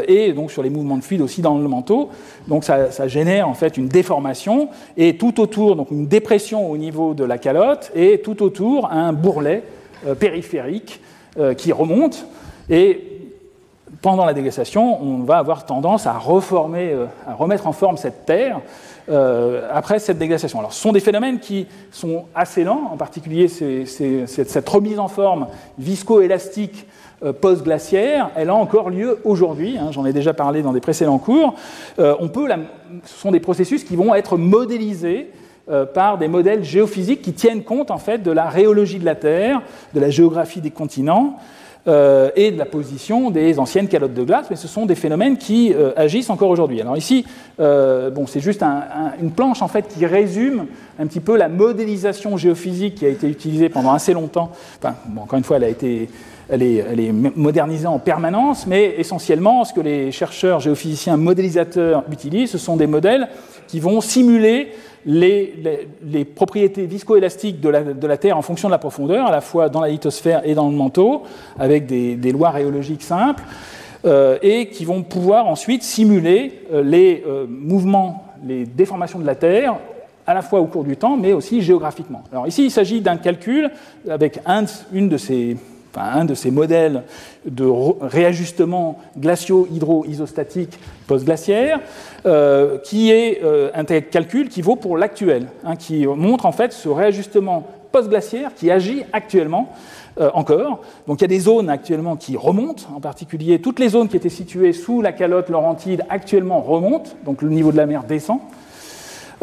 et donc sur les mouvements de fluide aussi dans le manteau. Donc ça, ça, génère en fait une déformation et tout autour donc une dépression au niveau de la calotte et tout autour un bourrelet euh, périphérique euh, qui remonte et pendant la déglaciation, on va avoir tendance à reformer, euh, à remettre en forme cette terre après cette déglaciation. Alors, ce sont des phénomènes qui sont assez lents, en particulier cette remise en forme visco-élastique euh, post-glaciaire, elle a encore lieu aujourd'hui. Hein, j'en ai déjà parlé dans des précédents cours. On peut ce sont des processus qui vont être modélisés par des modèles géophysiques qui tiennent compte en fait de la rhéologie de la Terre, de la géographie des continents euh, et de la position des anciennes calottes de glace, mais ce sont des phénomènes qui euh, agissent encore aujourd'hui. Alors ici, euh, bon, c'est juste un, un, une planche en fait qui résume un petit peu la modélisation géophysique qui a été utilisée pendant assez longtemps. Enfin, bon, encore une fois, elle a été elle est, modernisée en permanence, mais essentiellement, ce que les chercheurs géophysiciens modélisateurs utilisent, ce sont des modèles qui vont simuler les, propriétés viscoélastiques de la, de la, Terre en fonction de la profondeur, à la fois dans la lithosphère et dans le manteau, avec des, lois rhéologiques simples, euh, et qui vont pouvoir ensuite simuler euh, les euh, mouvements, les déformations de la Terre à la fois au cours du temps, mais aussi géographiquement. Alors ici, il s'agit d'un calcul avec un, une de ces un de ces modèles de réajustement glacio-hydro-isostatique post-glaciaire, euh, qui est euh, un calcul qui vaut pour l'actuel, hein, qui montre en fait ce réajustement post-glaciaire qui agit actuellement euh, encore. Donc il y a des zones actuellement qui remontent, en particulier toutes les zones qui étaient situées sous la calotte laurentide actuellement remontent, donc le niveau de la mer descend.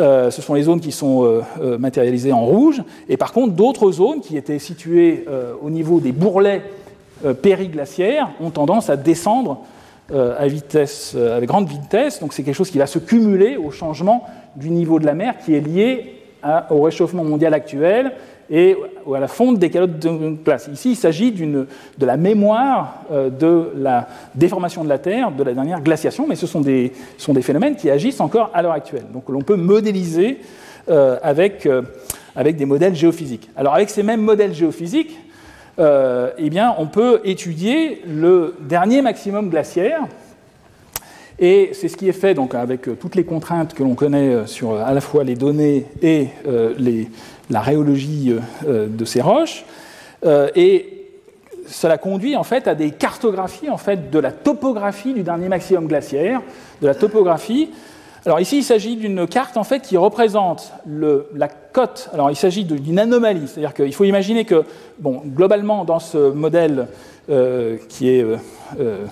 Euh, ce sont les zones qui sont euh, euh, matérialisées en rouge. Et par contre, d'autres zones qui étaient situées au niveau des bourrelets périglaciaires ont tendance à descendre à avec grande vitesse. Donc c'est quelque chose qui va se cumuler au changement du niveau de la mer qui est lié au réchauffement mondial actuel et à la fonte des calottes de glace. Ici, il s'agit de la mémoire euh, de la déformation de la Terre, de la dernière glaciation, mais ce sont des, phénomènes qui agissent encore à l'heure actuelle. Donc l'on peut modéliser euh, avec, euh, avec des modèles géophysiques. Alors avec ces mêmes modèles géophysiques, eh bien, on peut étudier le dernier maximum glaciaire, et c'est ce qui est fait donc, avec toutes les contraintes que l'on connaît sur à la fois les données et les, la rhéologie euh, de ces roches. Euh, et cela conduit en fait à des cartographies en fait de la topographie du dernier maximum glaciaire, de la topographie Alors ici, il s'agit d'une carte en fait qui représente la cote. Alors il s'agit d'une anomalie, c'est-à-dire qu'il faut imaginer que, bon, globalement, dans ce modèle euh, qui est euh, euh,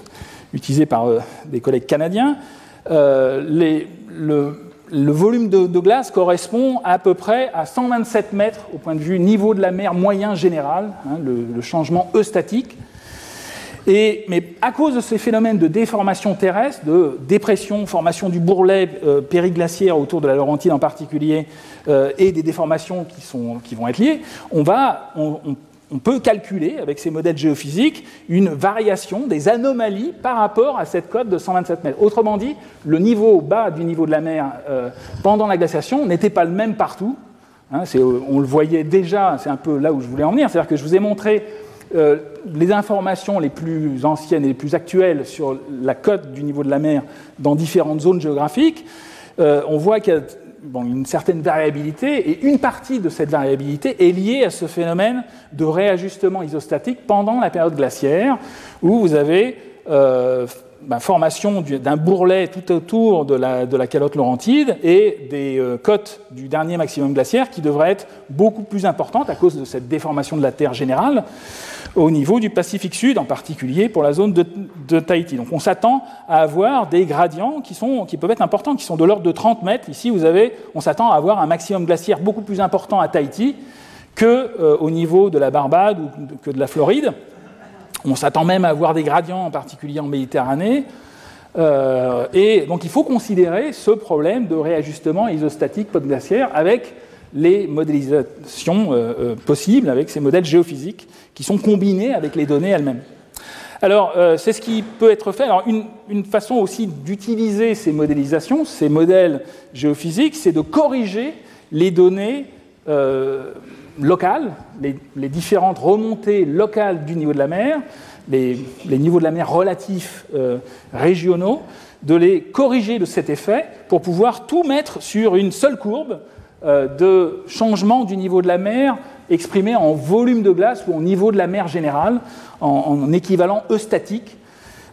utilisé par des collègues canadiens, le, volume de, glace correspond à, peu près à 127 mètres au point de vue niveau de la mer moyen général, hein, le, changement eustatique. Mais à cause de ces phénomènes de déformation terrestre, de dépression, formation du bourrelet euh, périglaciaire autour de la Laurentide en particulier, euh, et des déformations qui, sont, qui, vont être liées, on, va, peut calculer avec ces modèles géophysiques une variation des anomalies par rapport à cette cote de 127 mètres. Autrement dit, le niveau bas du niveau de la mer euh, pendant la glaciation n'était pas le même partout. Hein, on le voyait déjà, c'est un peu là où je voulais en venir, c'est-à-dire que je vous ai montré euh, les informations les plus anciennes et les plus actuelles sur la cote du niveau de la mer dans différentes zones géographiques, euh, on voit qu'il y a une certaine variabilité, et une partie de cette variabilité est liée à ce phénomène de réajustement isostatique pendant la période glaciaire, où vous avez euh, ben, formation d'un bourrelet tout autour de la, de la calotte laurentide et des cotes du dernier maximum glaciaire qui devraient être beaucoup plus importantes à cause de cette déformation de la Terre générale au niveau du Pacifique Sud, en particulier pour la zone de, Tahiti. Donc on s'attend à avoir des gradients qui, sont, qui peuvent être importants, qui sont de l'ordre de 30 mètres. Ici, vous avez, on s'attend à avoir un maximum glaciaire beaucoup plus important à Tahiti qu'au euh, niveau de la Barbade ou que de la Floride. On s'attend même à avoir des gradients, en particulier en Méditerranée. Euh, et donc il faut considérer ce problème de réajustement isostatique post-glaciaire avec les modélisations euh, euh, possibles avec ces modèles géophysiques qui sont combinés avec les données elles-mêmes. Alors, euh, c'est ce qui peut être fait. Une, façon aussi d'utiliser ces modélisations, ces modèles géophysiques, c'est de corriger les données locales, les, différentes remontées locales du niveau de la mer, les, niveaux de la mer relatifs régionaux, de les corriger de cet effet pour pouvoir tout mettre sur une seule courbe de changement du niveau de la mer exprimé en volume de glace ou en niveau de la mer générale, en, équivalent eustatique.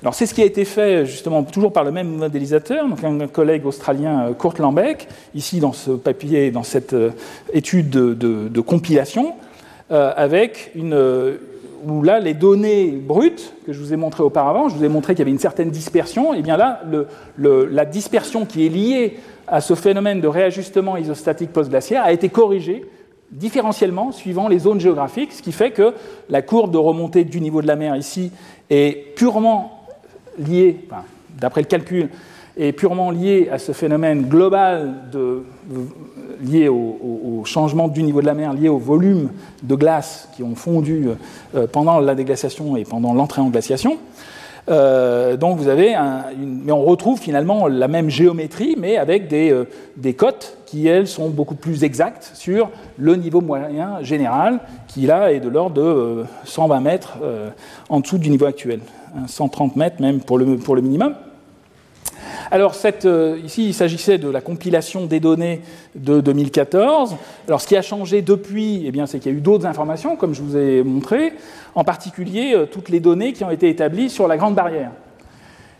Alors c'est ce qui a été fait justement toujours par le même modélisateur, donc un collègue australien euh, Kurt Lambeck, ici dans ce papier, dans cette euh, étude de, compilation, avec une, où là, les données brutes que je vous ai montrées auparavant, je vous ai montré qu'il y avait une certaine dispersion, et bien là, la dispersion qui est liée à ce phénomène de réajustement isostatique post-glaciaire a été corrigé différentiellement suivant les zones géographiques, ce qui fait que la courbe de remontée du niveau de la mer ici est purement liée, d'après le calcul, est purement liée à ce phénomène global lié au, changement du niveau de la mer, lié au volume de glace qui ont fondu euh, pendant la déglaciation et pendant l'entrée en glaciation. Euh, donc vous avez mais on retrouve finalement la même géométrie, mais avec des, euh, des, cotes qui, elles, sont beaucoup plus exactes sur le niveau moyen général, qui là est de l'ordre de 120 euh, mètres en dessous du niveau actuel, 130 mètres même pour le, pour le minimum. Alors cette, ici, il s'agissait de la compilation des données de 2014. Alors ce qui a changé depuis, eh c'est qu'il y a eu d'autres informations, comme je vous ai montré en particulier euh, toutes les données qui ont été établies sur la Grande Barrière.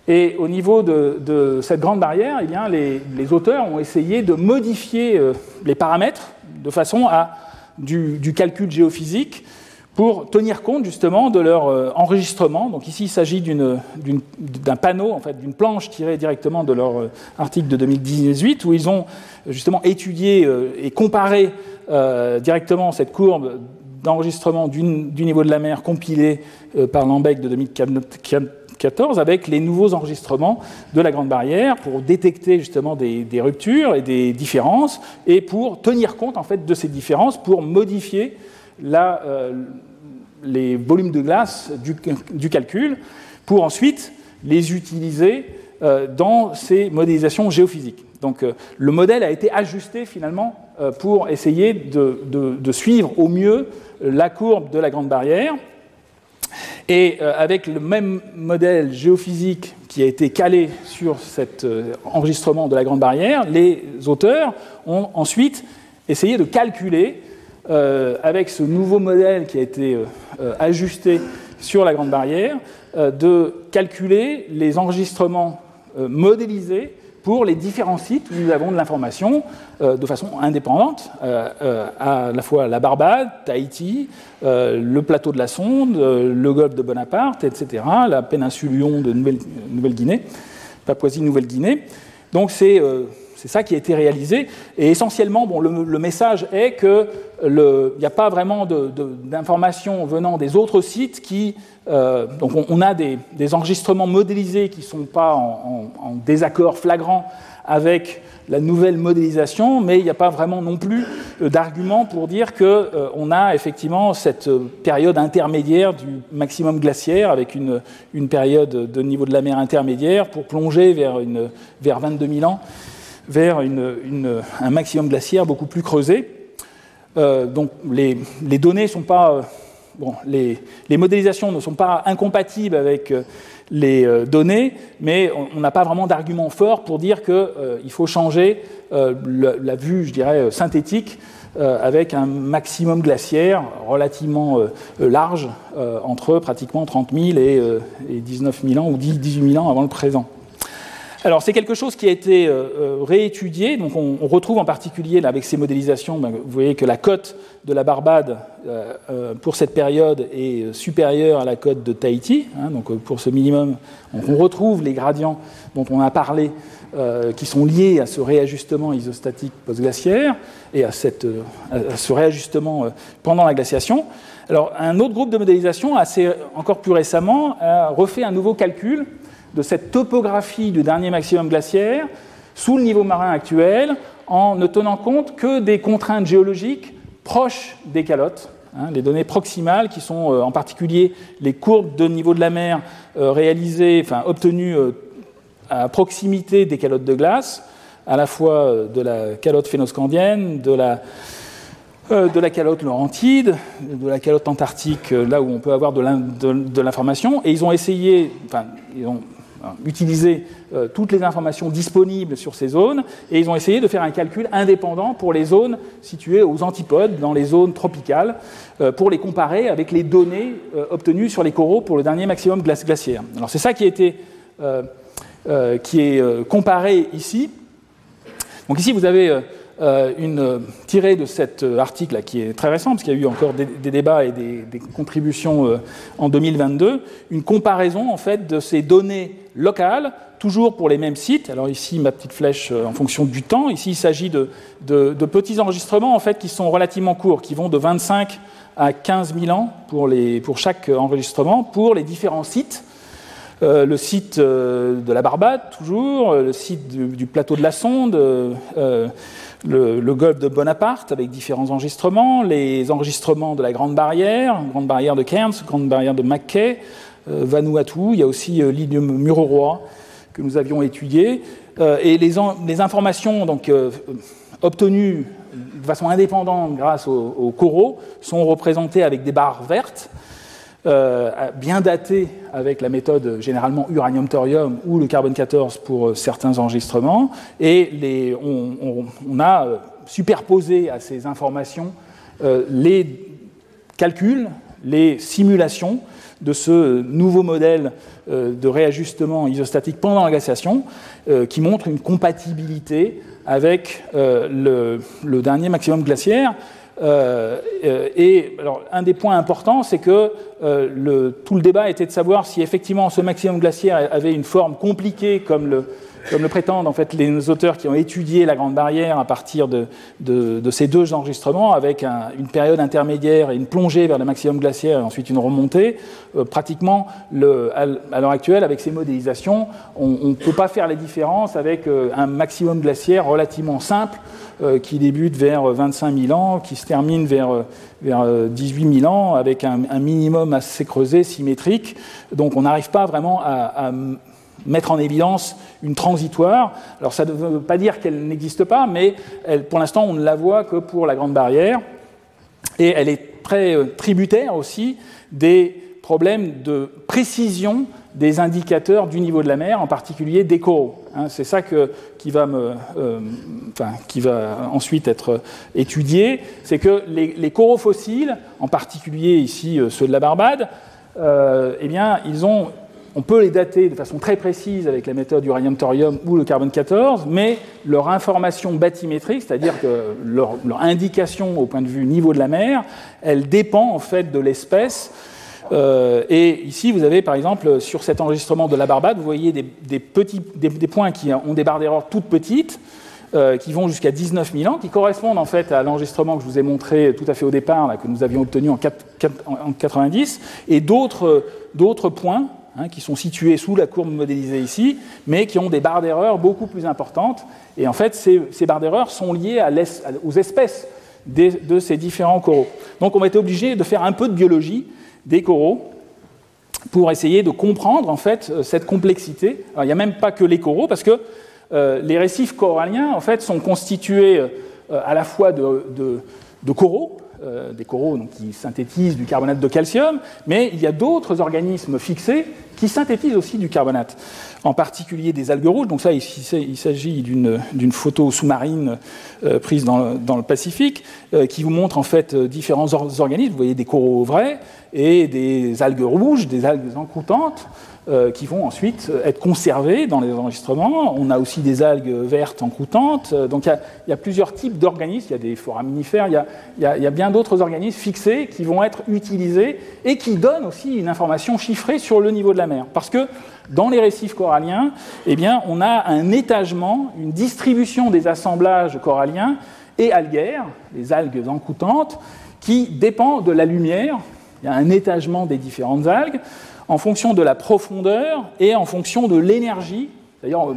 Et au niveau de, cette Grande Barrière, eh bien, les, auteurs ont essayé de modifier euh, les paramètres de façon à du, calcul géophysique pour tenir compte justement de leur euh, enregistrement. Donc ici, il s'agit d'un panneau, en fait, d'une planche tirée directement de leur article de 2018, où ils ont justement étudié et comparé directement cette courbe d'enregistrement du niveau de la mer compilé euh, par Lambec de 2014 avec les nouveaux enregistrements de la Grande Barrière pour détecter justement des, ruptures et des différences et pour tenir compte en fait de ces différences pour modifier euh, les volumes de glace du, calcul pour ensuite les utiliser euh, dans ces modélisations géophysiques. Donc le modèle a été ajusté finalement pour essayer de, de suivre au mieux la courbe de la Grande Barrière. Et euh, avec le même modèle géophysique qui a été calé sur cet euh, enregistrement de la Grande Barrière, les auteurs ont ensuite essayé de calculer, euh, avec ce nouveau modèle qui a été ajusté sur la Grande Barrière, de calculer les enregistrements modélisés pour les différents sites où nous avons de l'information euh, de façon indépendante, euh, euh, à la fois la Barbade, Tahiti, le plateau de la Sonde, le golfe de Bonaparte, etc., la péninsule Lyon de Nouvelle-Guinée, Papouasie-Nouvelle-Guinée. Donc c'est c'est ça qui a été réalisé. Et essentiellement, bon, le, message est qu'il n'y a pas vraiment d'informations venant des autres sites qui. Euh, donc, on, a des, enregistrements modélisés qui ne sont pas en, désaccord flagrant avec la nouvelle modélisation, mais il n'y a pas vraiment non plus euh, d'argument pour dire qu'on euh, a effectivement cette période intermédiaire du maximum glaciaire avec une, une, période de niveau de la mer intermédiaire pour plonger vers, une, vers 22 000 ans vers un maximum glaciaire beaucoup plus creusé. Euh, donc les, données sont euh, les, modélisations ne sont pas incompatibles avec euh, les données, mais on n'a pas vraiment d'argument fort pour dire qu'il faut changer la, vue, je dirais, synthétique avec un maximum glaciaire relativement large entre pratiquement 30 000 et, et 19 000 ans ou 18 000 ans avant le présent. Alors c'est quelque chose qui a été euh, euh, réétudié, donc on, retrouve en particulier avec ces modélisations, ben, vous voyez que la cote de la Barbade euh, pour cette période est supérieure à la cote de Tahiti, hein, donc pour ce minimum, on retrouve les gradients dont on a parlé qui sont liés à ce réajustement isostatique post-glaciaire et à, ce réajustement pendant la glaciation. Alors un autre groupe de modélisation, assez, encore plus récemment, a refait un nouveau calcul de cette topographie du dernier maximum glaciaire sous le niveau marin actuel en ne tenant compte que des contraintes géologiques proches des calottes, hein, les données proximales qui sont euh, en particulier les courbes de niveau de la mer euh, réalisées, enfin obtenues euh, à proximité des calottes de glace, à la fois de la calotte phénoscandienne, de la, de la calotte laurentide, de la calotte antarctique, là où on peut avoir de l'information. Et ils ont essayé, enfin, ils ont Hein, utiliser euh, toutes les informations disponibles sur ces zones et ils ont essayé de faire un calcul indépendant pour les zones situées aux antipodes, dans les zones tropicales, euh, pour les comparer avec les données euh, obtenues sur les coraux pour le dernier maximum glaciaire. Alors c'est ça qui, a été, qui est comparé ici. Donc ici vous avez euh, une tirée de cet euh, article qui est très récent, parce qu'il y a eu encore des, débats et des, contributions euh, en 2022, une comparaison en fait de ces données locales, toujours pour les mêmes sites. Alors ici, ma petite flèche en fonction du temps. Ici, il s'agit de, petits enregistrements en fait qui sont relativement courts, qui vont de 25 à 15 000 ans pour, les, pour chaque enregistrement, pour les différents sites. le site de la Barbade, toujours, le site du, plateau de la Sonde, le, golfe de Bonaparte avec différents enregistrements, les enregistrements de la Grande Barrière, Grande Barrière de Cairns, Grande Barrière de Mackay, euh, Vanuatu, il y a aussi euh, l'île Mururoa que nous avions étudié, euh, et les, les, informations donc, obtenues de façon indépendante grâce aux coraux sont représentées avec des barres vertes, euh, bien daté avec la méthode généralement uranium-thorium ou le carbone 14 pour euh, certains enregistrements, et on, a euh, superposé à ces informations les calculs, les simulations de ce nouveau modèle de réajustement isostatique pendant la glaciation, qui montre une compatibilité avec le dernier maximum glaciaire. Euh, euh, et alors, un des points importants, c'est que euh, le, tout le débat était de savoir si effectivement ce maximum glaciaire avait une forme compliquée comme le, comme le prétendent en fait les auteurs qui ont étudié la Grande Barrière à partir de, ces deux enregistrements, avec une période intermédiaire et une plongée vers le maximum glaciaire et ensuite une remontée, euh, pratiquement à l'heure actuelle, avec ces modélisations, on ne peut pas faire les différences avec euh, un maximum glaciaire relativement simple euh, qui débute vers 25 000 ans, qui se termine vers, vers 18 000 ans, avec un, minimum assez creusé, symétrique. Donc on n'arrive pas vraiment à mettre en évidence une transitoire. Alors ça ne veut pas dire qu'elle n'existe pas, mais pour l'instant on ne la voit que pour la Grande Barrière. Et elle est très euh, tributaire aussi des problèmes de précision des indicateurs du niveau de la mer, en particulier des coraux. Hein. c'est ça qui, va me, euh, qui, va ensuite être étudié. C'est que les, coraux fossiles, en particulier ici euh, ceux de la Barbade, eh bien, ils ont on peut les dater de façon très précise avec la méthode uranium-thorium ou le carbone 14, mais leur information bathymétrique, c'est-à-dire que leur, indication au point de vue niveau de la mer, elle dépend en fait de l'espèce. Euh, et ici, vous avez par exemple sur cet enregistrement de la Barbade, vous voyez des, points qui ont des barres d'erreur toutes petites, euh, qui vont jusqu'à 19 000 ans, qui correspondent en fait à l'enregistrement que je vous ai montré tout à fait au départ, que nous avions obtenu en, 4, en 90, et d'autres points Hein, qui sont situés sous la courbe modélisée ici, mais qui ont des barres d'erreur beaucoup plus importantes. Et en fait, ces, barres d'erreur sont liées aux espèces de ces différents coraux. Donc on va être obligé de faire un peu de biologie des coraux pour essayer de comprendre en fait euh, cette complexité. Il n'y a même pas que les coraux, parce que euh, les récifs coralliens en fait sont constitués euh, à la fois de coraux, euh, des coraux donc, qui synthétisent du carbonate de calcium, mais il y a d'autres organismes fixés qui synthétisent aussi du carbonate, en particulier des algues rouges. Donc ça, il, s'agit d'une photo sous-marine euh, prise dans, le Pacifique, euh, qui vous montre en fait différents organismes. Vous voyez des coraux vrais et des algues rouges, des algues encroutantes. Euh, qui vont ensuite être conservées dans les enregistrements. On a aussi des algues vertes encroutantes. Donc il y, a plusieurs types d'organismes. Il y a des foraminifères, il y a, bien d'autres organismes fixés qui vont être utilisés et qui donnent aussi une information chiffrée sur le niveau de la mer. Parce que dans les récifs coralliens, eh on a un étagement, une distribution des assemblages coralliens et algaires, les algues encroutantes, qui dépend de la lumière. Il y a un étagement des différentes algues en fonction de la profondeur et en fonction de l'énergie. D'ailleurs,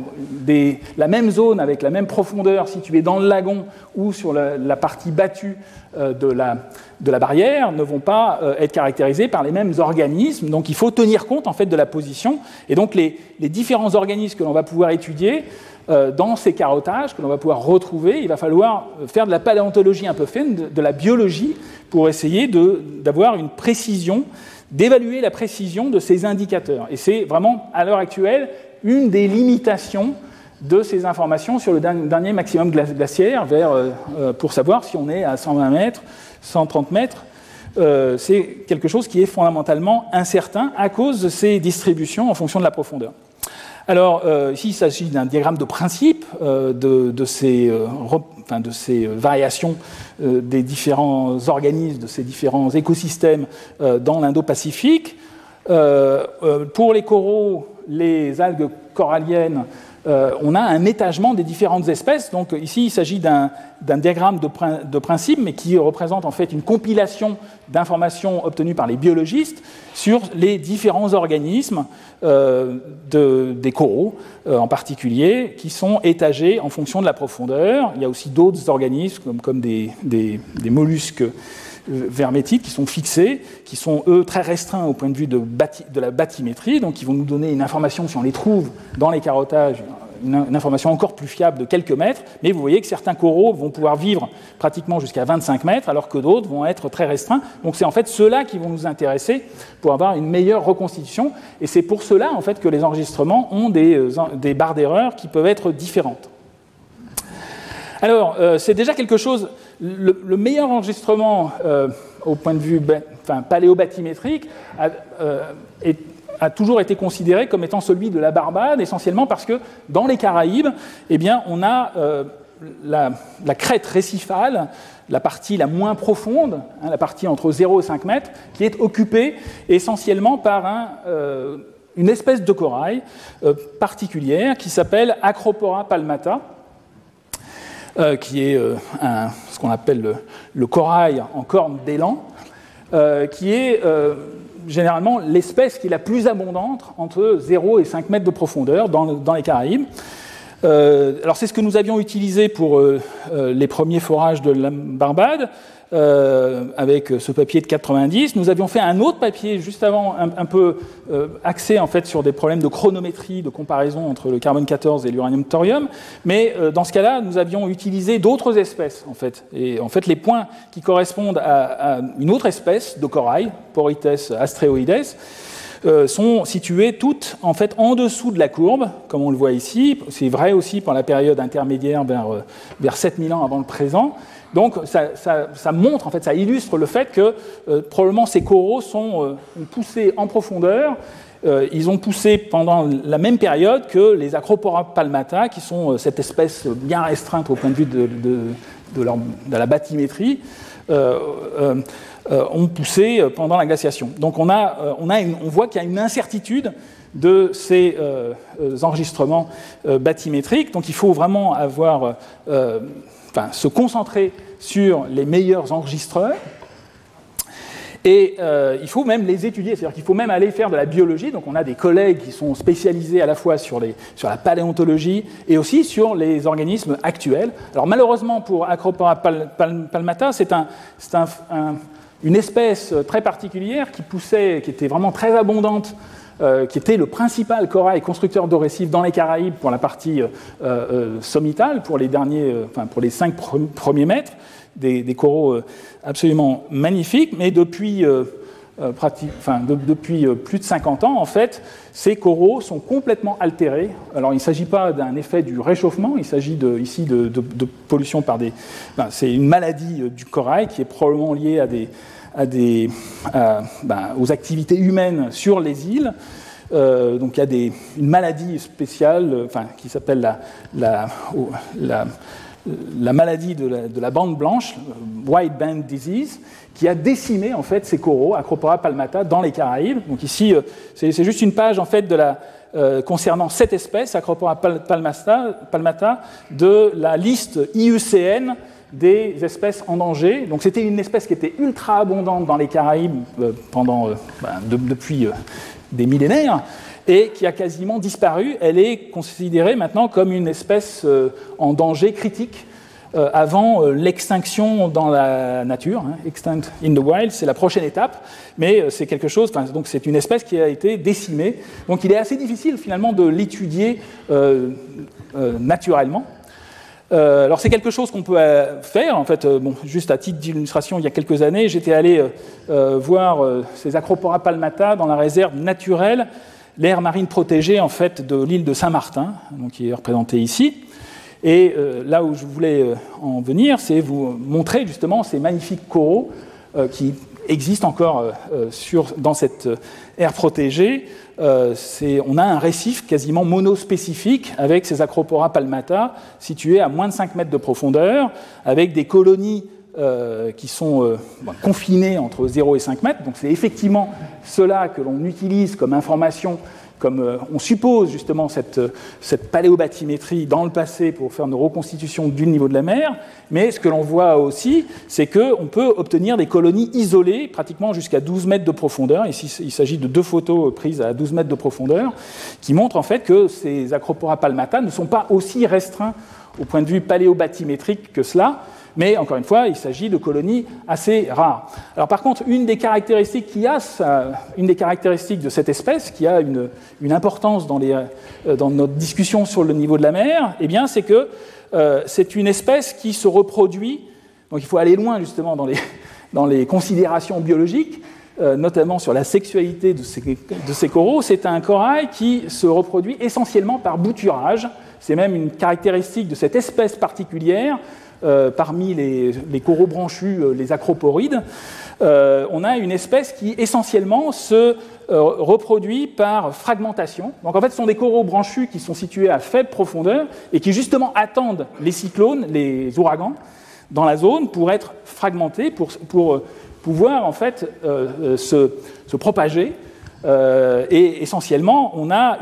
la même zone avec la même profondeur située dans le lagon ou sur la, partie battue euh, de la, barrière ne vont pas euh, être caractérisées par les mêmes organismes. Donc il faut tenir compte en fait de la position. Et donc les, différents organismes que l'on va pouvoir étudier euh, dans ces carottages, que l'on va pouvoir retrouver, il va falloir faire de la paléontologie un peu fine, de la biologie, pour essayer d'avoir une précision d'évaluer la précision de ces indicateurs. Et c'est vraiment, à l'heure actuelle, une des limitations de ces informations sur le dernier maximum glaciaire vers, euh, euh, pour savoir si on est à 120 mètres, 130 mètres. Euh, c'est quelque chose qui est fondamentalement incertain à cause de ces distributions en fonction de la profondeur. Alors, ici, il s'agit d'un diagramme de principe de, ces, de, ces, variations euh, des différents organismes, de ces différents écosystèmes euh, dans l'Indo-Pacifique. Euh, pour les coraux, les algues coralliennes, on a un étagement des différentes espèces. Donc ici, il s'agit d'un diagramme de, principe, mais qui représente en fait une compilation d'informations obtenues par les biologistes sur les différents organismes des coraux, en particulier, qui sont étagés en fonction de la profondeur. Il y a aussi d'autres organismes, comme, des, mollusques vermétiques qui sont fixés, qui sont eux très restreints au point de vue de, la bathymétrie, donc qui vont nous donner une information si on les trouve dans les carottages une, information encore plus fiable de quelques mètres, mais vous voyez que certains coraux vont pouvoir vivre pratiquement jusqu'à 25 mètres, alors que d'autres vont être très restreints. Donc c'est en fait ceux-là qui vont nous intéresser pour avoir une meilleure reconstitution, et c'est pour cela en fait que les enregistrements ont des, euh, barres d'erreur qui peuvent être différentes. Alors, euh, c'est déjà quelque chose. Le, meilleur enregistrement euh, au point de vue enfin, paléobathymétrique est a toujours été considéré comme étant celui de la Barbade, essentiellement parce que dans les Caraïbes, eh on a euh, la, crête récifale, la partie la moins profonde, hein, la partie entre 0 et 5 mètres, qui est occupée essentiellement par un, euh, une espèce de corail euh, particulière qui s'appelle Acropora palmata, qui est ce qu'on appelle le, corail en corne d'élan, qui est généralement l'espèce qui est la plus abondante entre 0 et 5 mètres de profondeur dans, les Caraïbes. Euh, alors c'est ce que nous avions utilisé pour euh, euh, les premiers forages de la Barbade. Avec ce papier de 90. Nous avions fait un autre papier juste avant, un, peu axé en fait sur des problèmes de chronométrie, de comparaison entre le carbone 14 et l'uranium thorium. Mais dans ce cas-là, nous avions utilisé d'autres espèces en fait. Et en fait, les points qui correspondent à, une autre espèce de corail, Porites astreoides, euh, sont situées toutes en fait en dessous de la courbe, comme on le voit ici. C'est vrai aussi pour la période intermédiaire vers, euh, vers 7000 ans avant le présent. Donc ça, montre, en fait, ça illustre le fait que euh, probablement ces coraux sont poussés en profondeur ils ont poussé pendant la même période que les Acropora palmata, qui sont cette espèce bien restreinte au point de vue de, la bathymétrie, ont poussé pendant la glaciation. Donc on, a, on, on voit qu'il y a une incertitude de ces enregistrements bathymétriques. Donc il faut vraiment avoir, enfin, se concentrer sur les meilleurs enregistreurs. Et euh, il faut même les étudier, c'est-à-dire qu'il faut même aller faire de la biologie. Donc on a des collègues qui sont spécialisés à la fois sur, les, sur la paléontologie et aussi sur les organismes actuels. Alors malheureusement pour Acropora palmata, c'est un, un, une espèce très particulière qui poussait, qui était vraiment très abondante qui était le principal corail constructeur de récifs dans les Caraïbes pour la partie euh, euh, sommitale, pour les, derniers, enfin, pour les cinq premiers mètres, des, coraux absolument magnifiques, mais depuis, plus de 50 ans, en fait, ces coraux sont complètement altérés. Alors, il ne s'agit pas d'un effet du réchauffement, il s'agit ici de, pollution par des. c'est une maladie du corail qui est probablement liée à des, ben, aux activités humaines sur les îles. Euh, donc il y a une maladie spéciale euh, enfin, qui s'appelle la, la, la, la, maladie de la, de la, bande blanche, euh, White Band Disease, qui a décimé en fait ces coraux, Acropora palmata, dans les Caraïbes. Donc ici, c'est juste une page en fait concernant cette espèce, Acropora palmata, palmata, de la liste IUCN des espèces en danger. Donc c'était une espèce qui était ultra abondante dans les Caraïbes euh, pendant, euh, ben, depuis euh, des millénaires et qui a quasiment disparu. Elle est considérée maintenant comme une espèce en danger critique avant l'extinction dans la nature. Hein. Extinct in the wild, c'est la prochaine étape, mais c'est quelque chose. Donc c'est une espèce qui a été décimée. Donc il est assez difficile finalement de l'étudier naturellement. Euh, alors c'est quelque chose qu'on peut euh, faire, en fait, euh, bon, juste à titre d'illustration, il y a quelques années, j'étais allé voir ces Acropora palmata dans la réserve naturelle, l'aire marine protégée en fait de l'île de Saint-Martin, qui est représentée ici. Et là où je voulais en venir, c'est vous montrer justement ces magnifiques coraux qui existent encore dans cette aire protégée. Euh, on a un récif quasiment monospécifique avec ces Acropora palmata situés à moins de 5 mètres de profondeur, avec des colonies euh, qui sont euh, confinées entre 0 et 5 mètres. Donc c'est effectivement cela que l'on utilise comme information comme euh, on suppose justement cette, cette paléobathymétrie dans le passé pour faire une reconstitution du niveau de la mer, mais ce que l'on voit aussi, c'est qu'on peut obtenir des colonies isolées, pratiquement jusqu'à 12 mètres de profondeur. Ici, il s'agit de deux photos prises à 12 mètres de profondeur, qui montrent en fait que ces Acropora palmata ne sont pas aussi restreints au point de vue paléobathymétrique que cela, mais encore une fois, il s'agit de colonies assez rares. Alors par contre, une des caractéristiques qui a, une des caractéristiques de cette espèce qui a une, importance euh, dans, notre discussion sur le niveau de la mer, eh bien, c'est que euh, c'est une espèce qui se reproduit. Donc il faut aller loin justement dans les, considérations biologiques, euh, notamment sur la sexualité de ces coraux. C'est un corail qui se reproduit essentiellement par bouturage. C'est même une caractéristique de cette espèce particulière euh, parmi les, coraux branchus, euh, les acroporides, euh, on a une espèce qui essentiellement se reproduit par fragmentation. Donc en fait, ce sont des coraux branchus qui sont situés à faible profondeur et qui justement attendent les cyclones, les ouragans, dans la zone pour être fragmentés, pour, pouvoir en fait se propager euh, et essentiellement, on a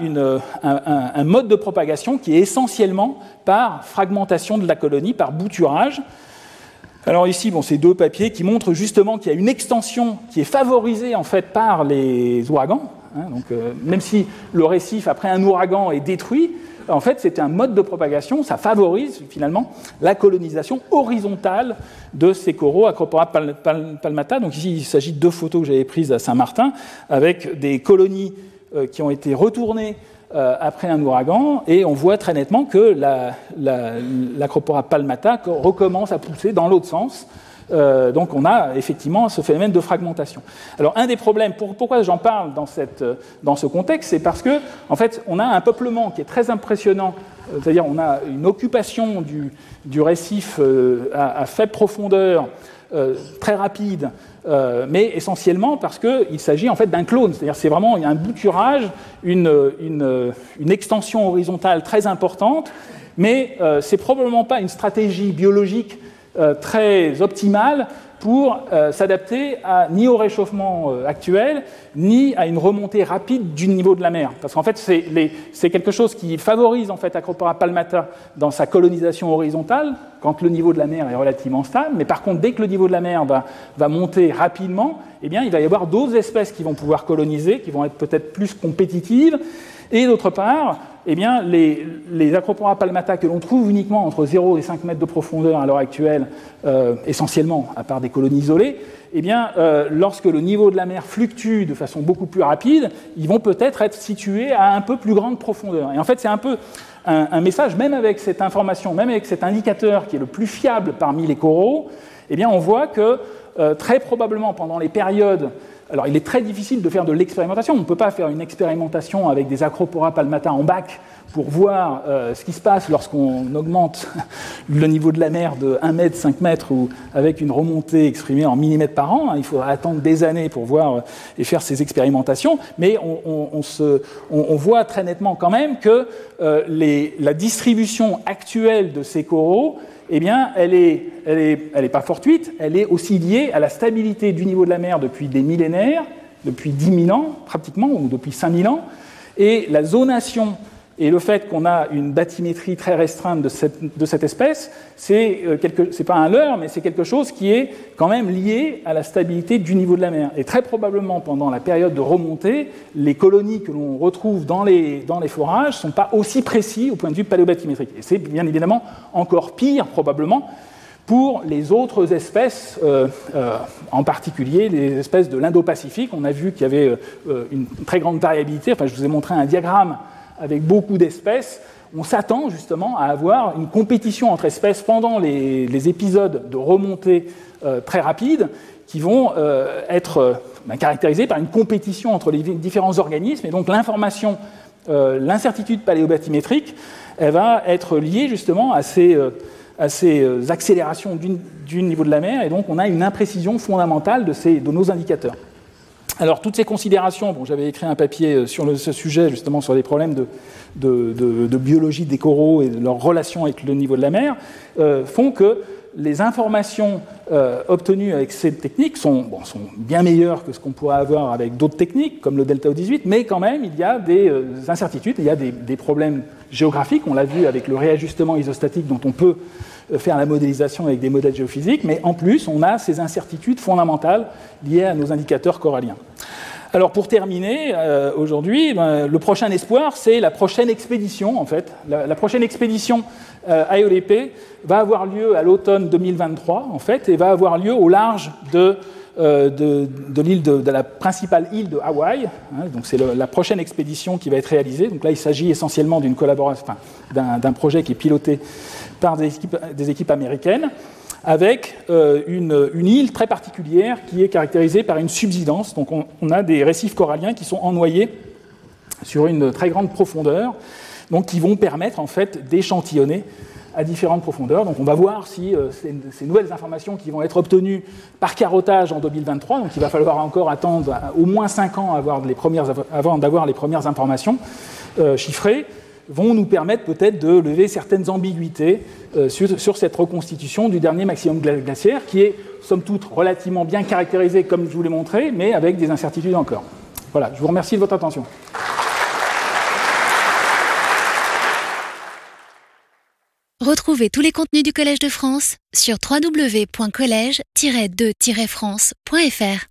un, mode de propagation qui est essentiellement par fragmentation de la colonie, par bouturage. Alors ici, bon, c'est deux papiers qui montrent justement qu'il y a une extension qui est favorisée en fait par les ouragans. Hein. donc, euh, même si le récif après un ouragan est détruit, en fait, c'est un mode de propagation, ça favorise finalement la colonisation horizontale de ces coraux Acropora palmata. Donc ici, il s'agit de deux photos que j'avais prises à Saint-Martin avec des colonies euh, qui ont été retournées euh, après un ouragan, et on voit très nettement que l'Acropora palmata recommence à pousser dans l'autre sens, Euh, donc on a effectivement ce phénomène de fragmentation. Alors un des problèmes, pourquoi j'en parle dans, cette, dans ce contexte, c'est parce que en fait on a un peuplement qui est très impressionnant, euh, c'est-à-dire on a une occupation du, récif euh, à, faible profondeur, très rapide, mais essentiellement parce qu'il s'agit en fait d'un clone, c'est-à-dire c'est vraiment un bouturage, une, extension horizontale très importante, mais c'est probablement pas une stratégie biologique euh, très optimale pour euh, s'adapter ni au réchauffement euh, actuel, ni à une remontée rapide du niveau de la mer. Parce qu'en fait, c'est quelque chose qui favorise en fait Acropora palmata dans sa colonisation horizontale, quand le niveau de la mer est relativement stable. Mais par contre, dès que le niveau de la mer va, va monter rapidement, eh bien, il va y avoir d'autres espèces qui vont pouvoir coloniser, qui vont être peut-être plus compétitives. Et d'autre part, eh bien, les, Acropora palmata que l'on trouve uniquement entre 0 et 5 mètres de profondeur à l'heure actuelle, euh, essentiellement, à part des colonies isolées, eh bien, euh, lorsque le niveau de la mer fluctue de façon beaucoup plus rapide, ils vont peut-être être situés à un peu plus grande profondeur. Et en fait, c'est un peu un, message, même avec cette information, même avec cet indicateur qui est le plus fiable parmi les coraux, eh bien, on voit que euh, très probablement pendant les périodes alors, il est très difficile de faire de l'expérimentation. On ne peut pas faire une expérimentation avec des acropora palmata en bac pour voir euh, ce qui se passe lorsqu'on augmente le niveau de la mer de 1 mètre, 5 mètres, ou avec une remontée exprimée en millimètres par an. Il faudra attendre des années pour voir euh, et faire ces expérimentations. Mais on, voit très nettement quand même que euh, la distribution actuelle de ces coraux eh bien, elle n'est pas fortuite, elle est aussi liée à la stabilité du niveau de la mer depuis des millénaires, depuis 10 000 ans pratiquement, ou depuis 5 000 ans, et la zonation et le fait qu'on a une bathymétrie très restreinte de cette, espèce, c'est euh, pas un leurre, mais c'est quelque chose qui est quand même lié à la stabilité du niveau de la mer. Et très probablement, pendant la période de remontée, les colonies que l'on retrouve dans les, forages ne sont pas aussi précis au point de vue paléobathymétrique. Et c'est bien évidemment encore pire, probablement, pour les autres espèces, euh, euh, en particulier les espèces de l'Indo-Pacifique. On a vu qu'il y avait euh, une très grande variabilité. Enfin, je vous ai montré un diagramme avec beaucoup d'espèces, on s'attend justement à avoir une compétition entre espèces pendant les, épisodes de remontée euh, très rapides qui vont euh, être euh, ben, caractérisés par une compétition entre les différents organismes. Et donc l'information, l'incertitude paléobathymétrique, elle va être liée justement à ces, accélérations du niveau de la mer. Et donc on a une imprécision fondamentale de nos indicateurs. Alors, toutes ces considérations, bon, j'avais écrit un papier euh, sur ce sujet, justement, sur les problèmes de, biologie des coraux et de leur relation avec le niveau de la mer, euh, font que les informations euh, obtenues avec ces techniques sont, bien meilleures que ce qu'on pourrait avoir avec d'autres techniques, comme le delta O18, mais quand même, il y a des incertitudes, il y a des problèmes géographiques. On l'a vu avec le réajustement isostatique dont on peut faire la modélisation avec des modèles géophysiques, mais en plus, on a ces incertitudes fondamentales liées à nos indicateurs coralliens. Alors pour terminer, euh, aujourd'hui, ben, le prochain espoir, c'est la prochaine expédition, en fait. La, prochaine expédition euh, va avoir lieu à l'automne 2023, en fait, et va avoir lieu au large de, euh, de, l'île de, la principale île de Hawaï. Hein. donc c'est la prochaine expédition qui va être réalisée. Donc là, il s'agit essentiellement d'une collaboration, d'un projet qui est piloté par des équipes, américaines, avec euh, une, une, île très particulière qui est caractérisée par une subsidence. Donc on, a des récifs coralliens qui sont ennoyés sur une très grande profondeur, donc qui vont permettre en fait d'échantillonner à différentes profondeurs. Donc on va voir si euh, ces, nouvelles informations qui vont être obtenues par carottage en 2023, donc il va falloir encore attendre au moins 5 ans avant d'avoir les premières informations euh, chiffrées, vont nous permettre peut-être de lever certaines ambiguïtés euh, sur, cette reconstitution du dernier maximum glaciaire, qui est, somme toute, relativement bien caractérisé, comme je vous l'ai montré, mais avec des incertitudes encore. Voilà, je vous remercie de votre attention. Retrouvez tous les contenus du Collège de France sur www.colège-2-france.fr.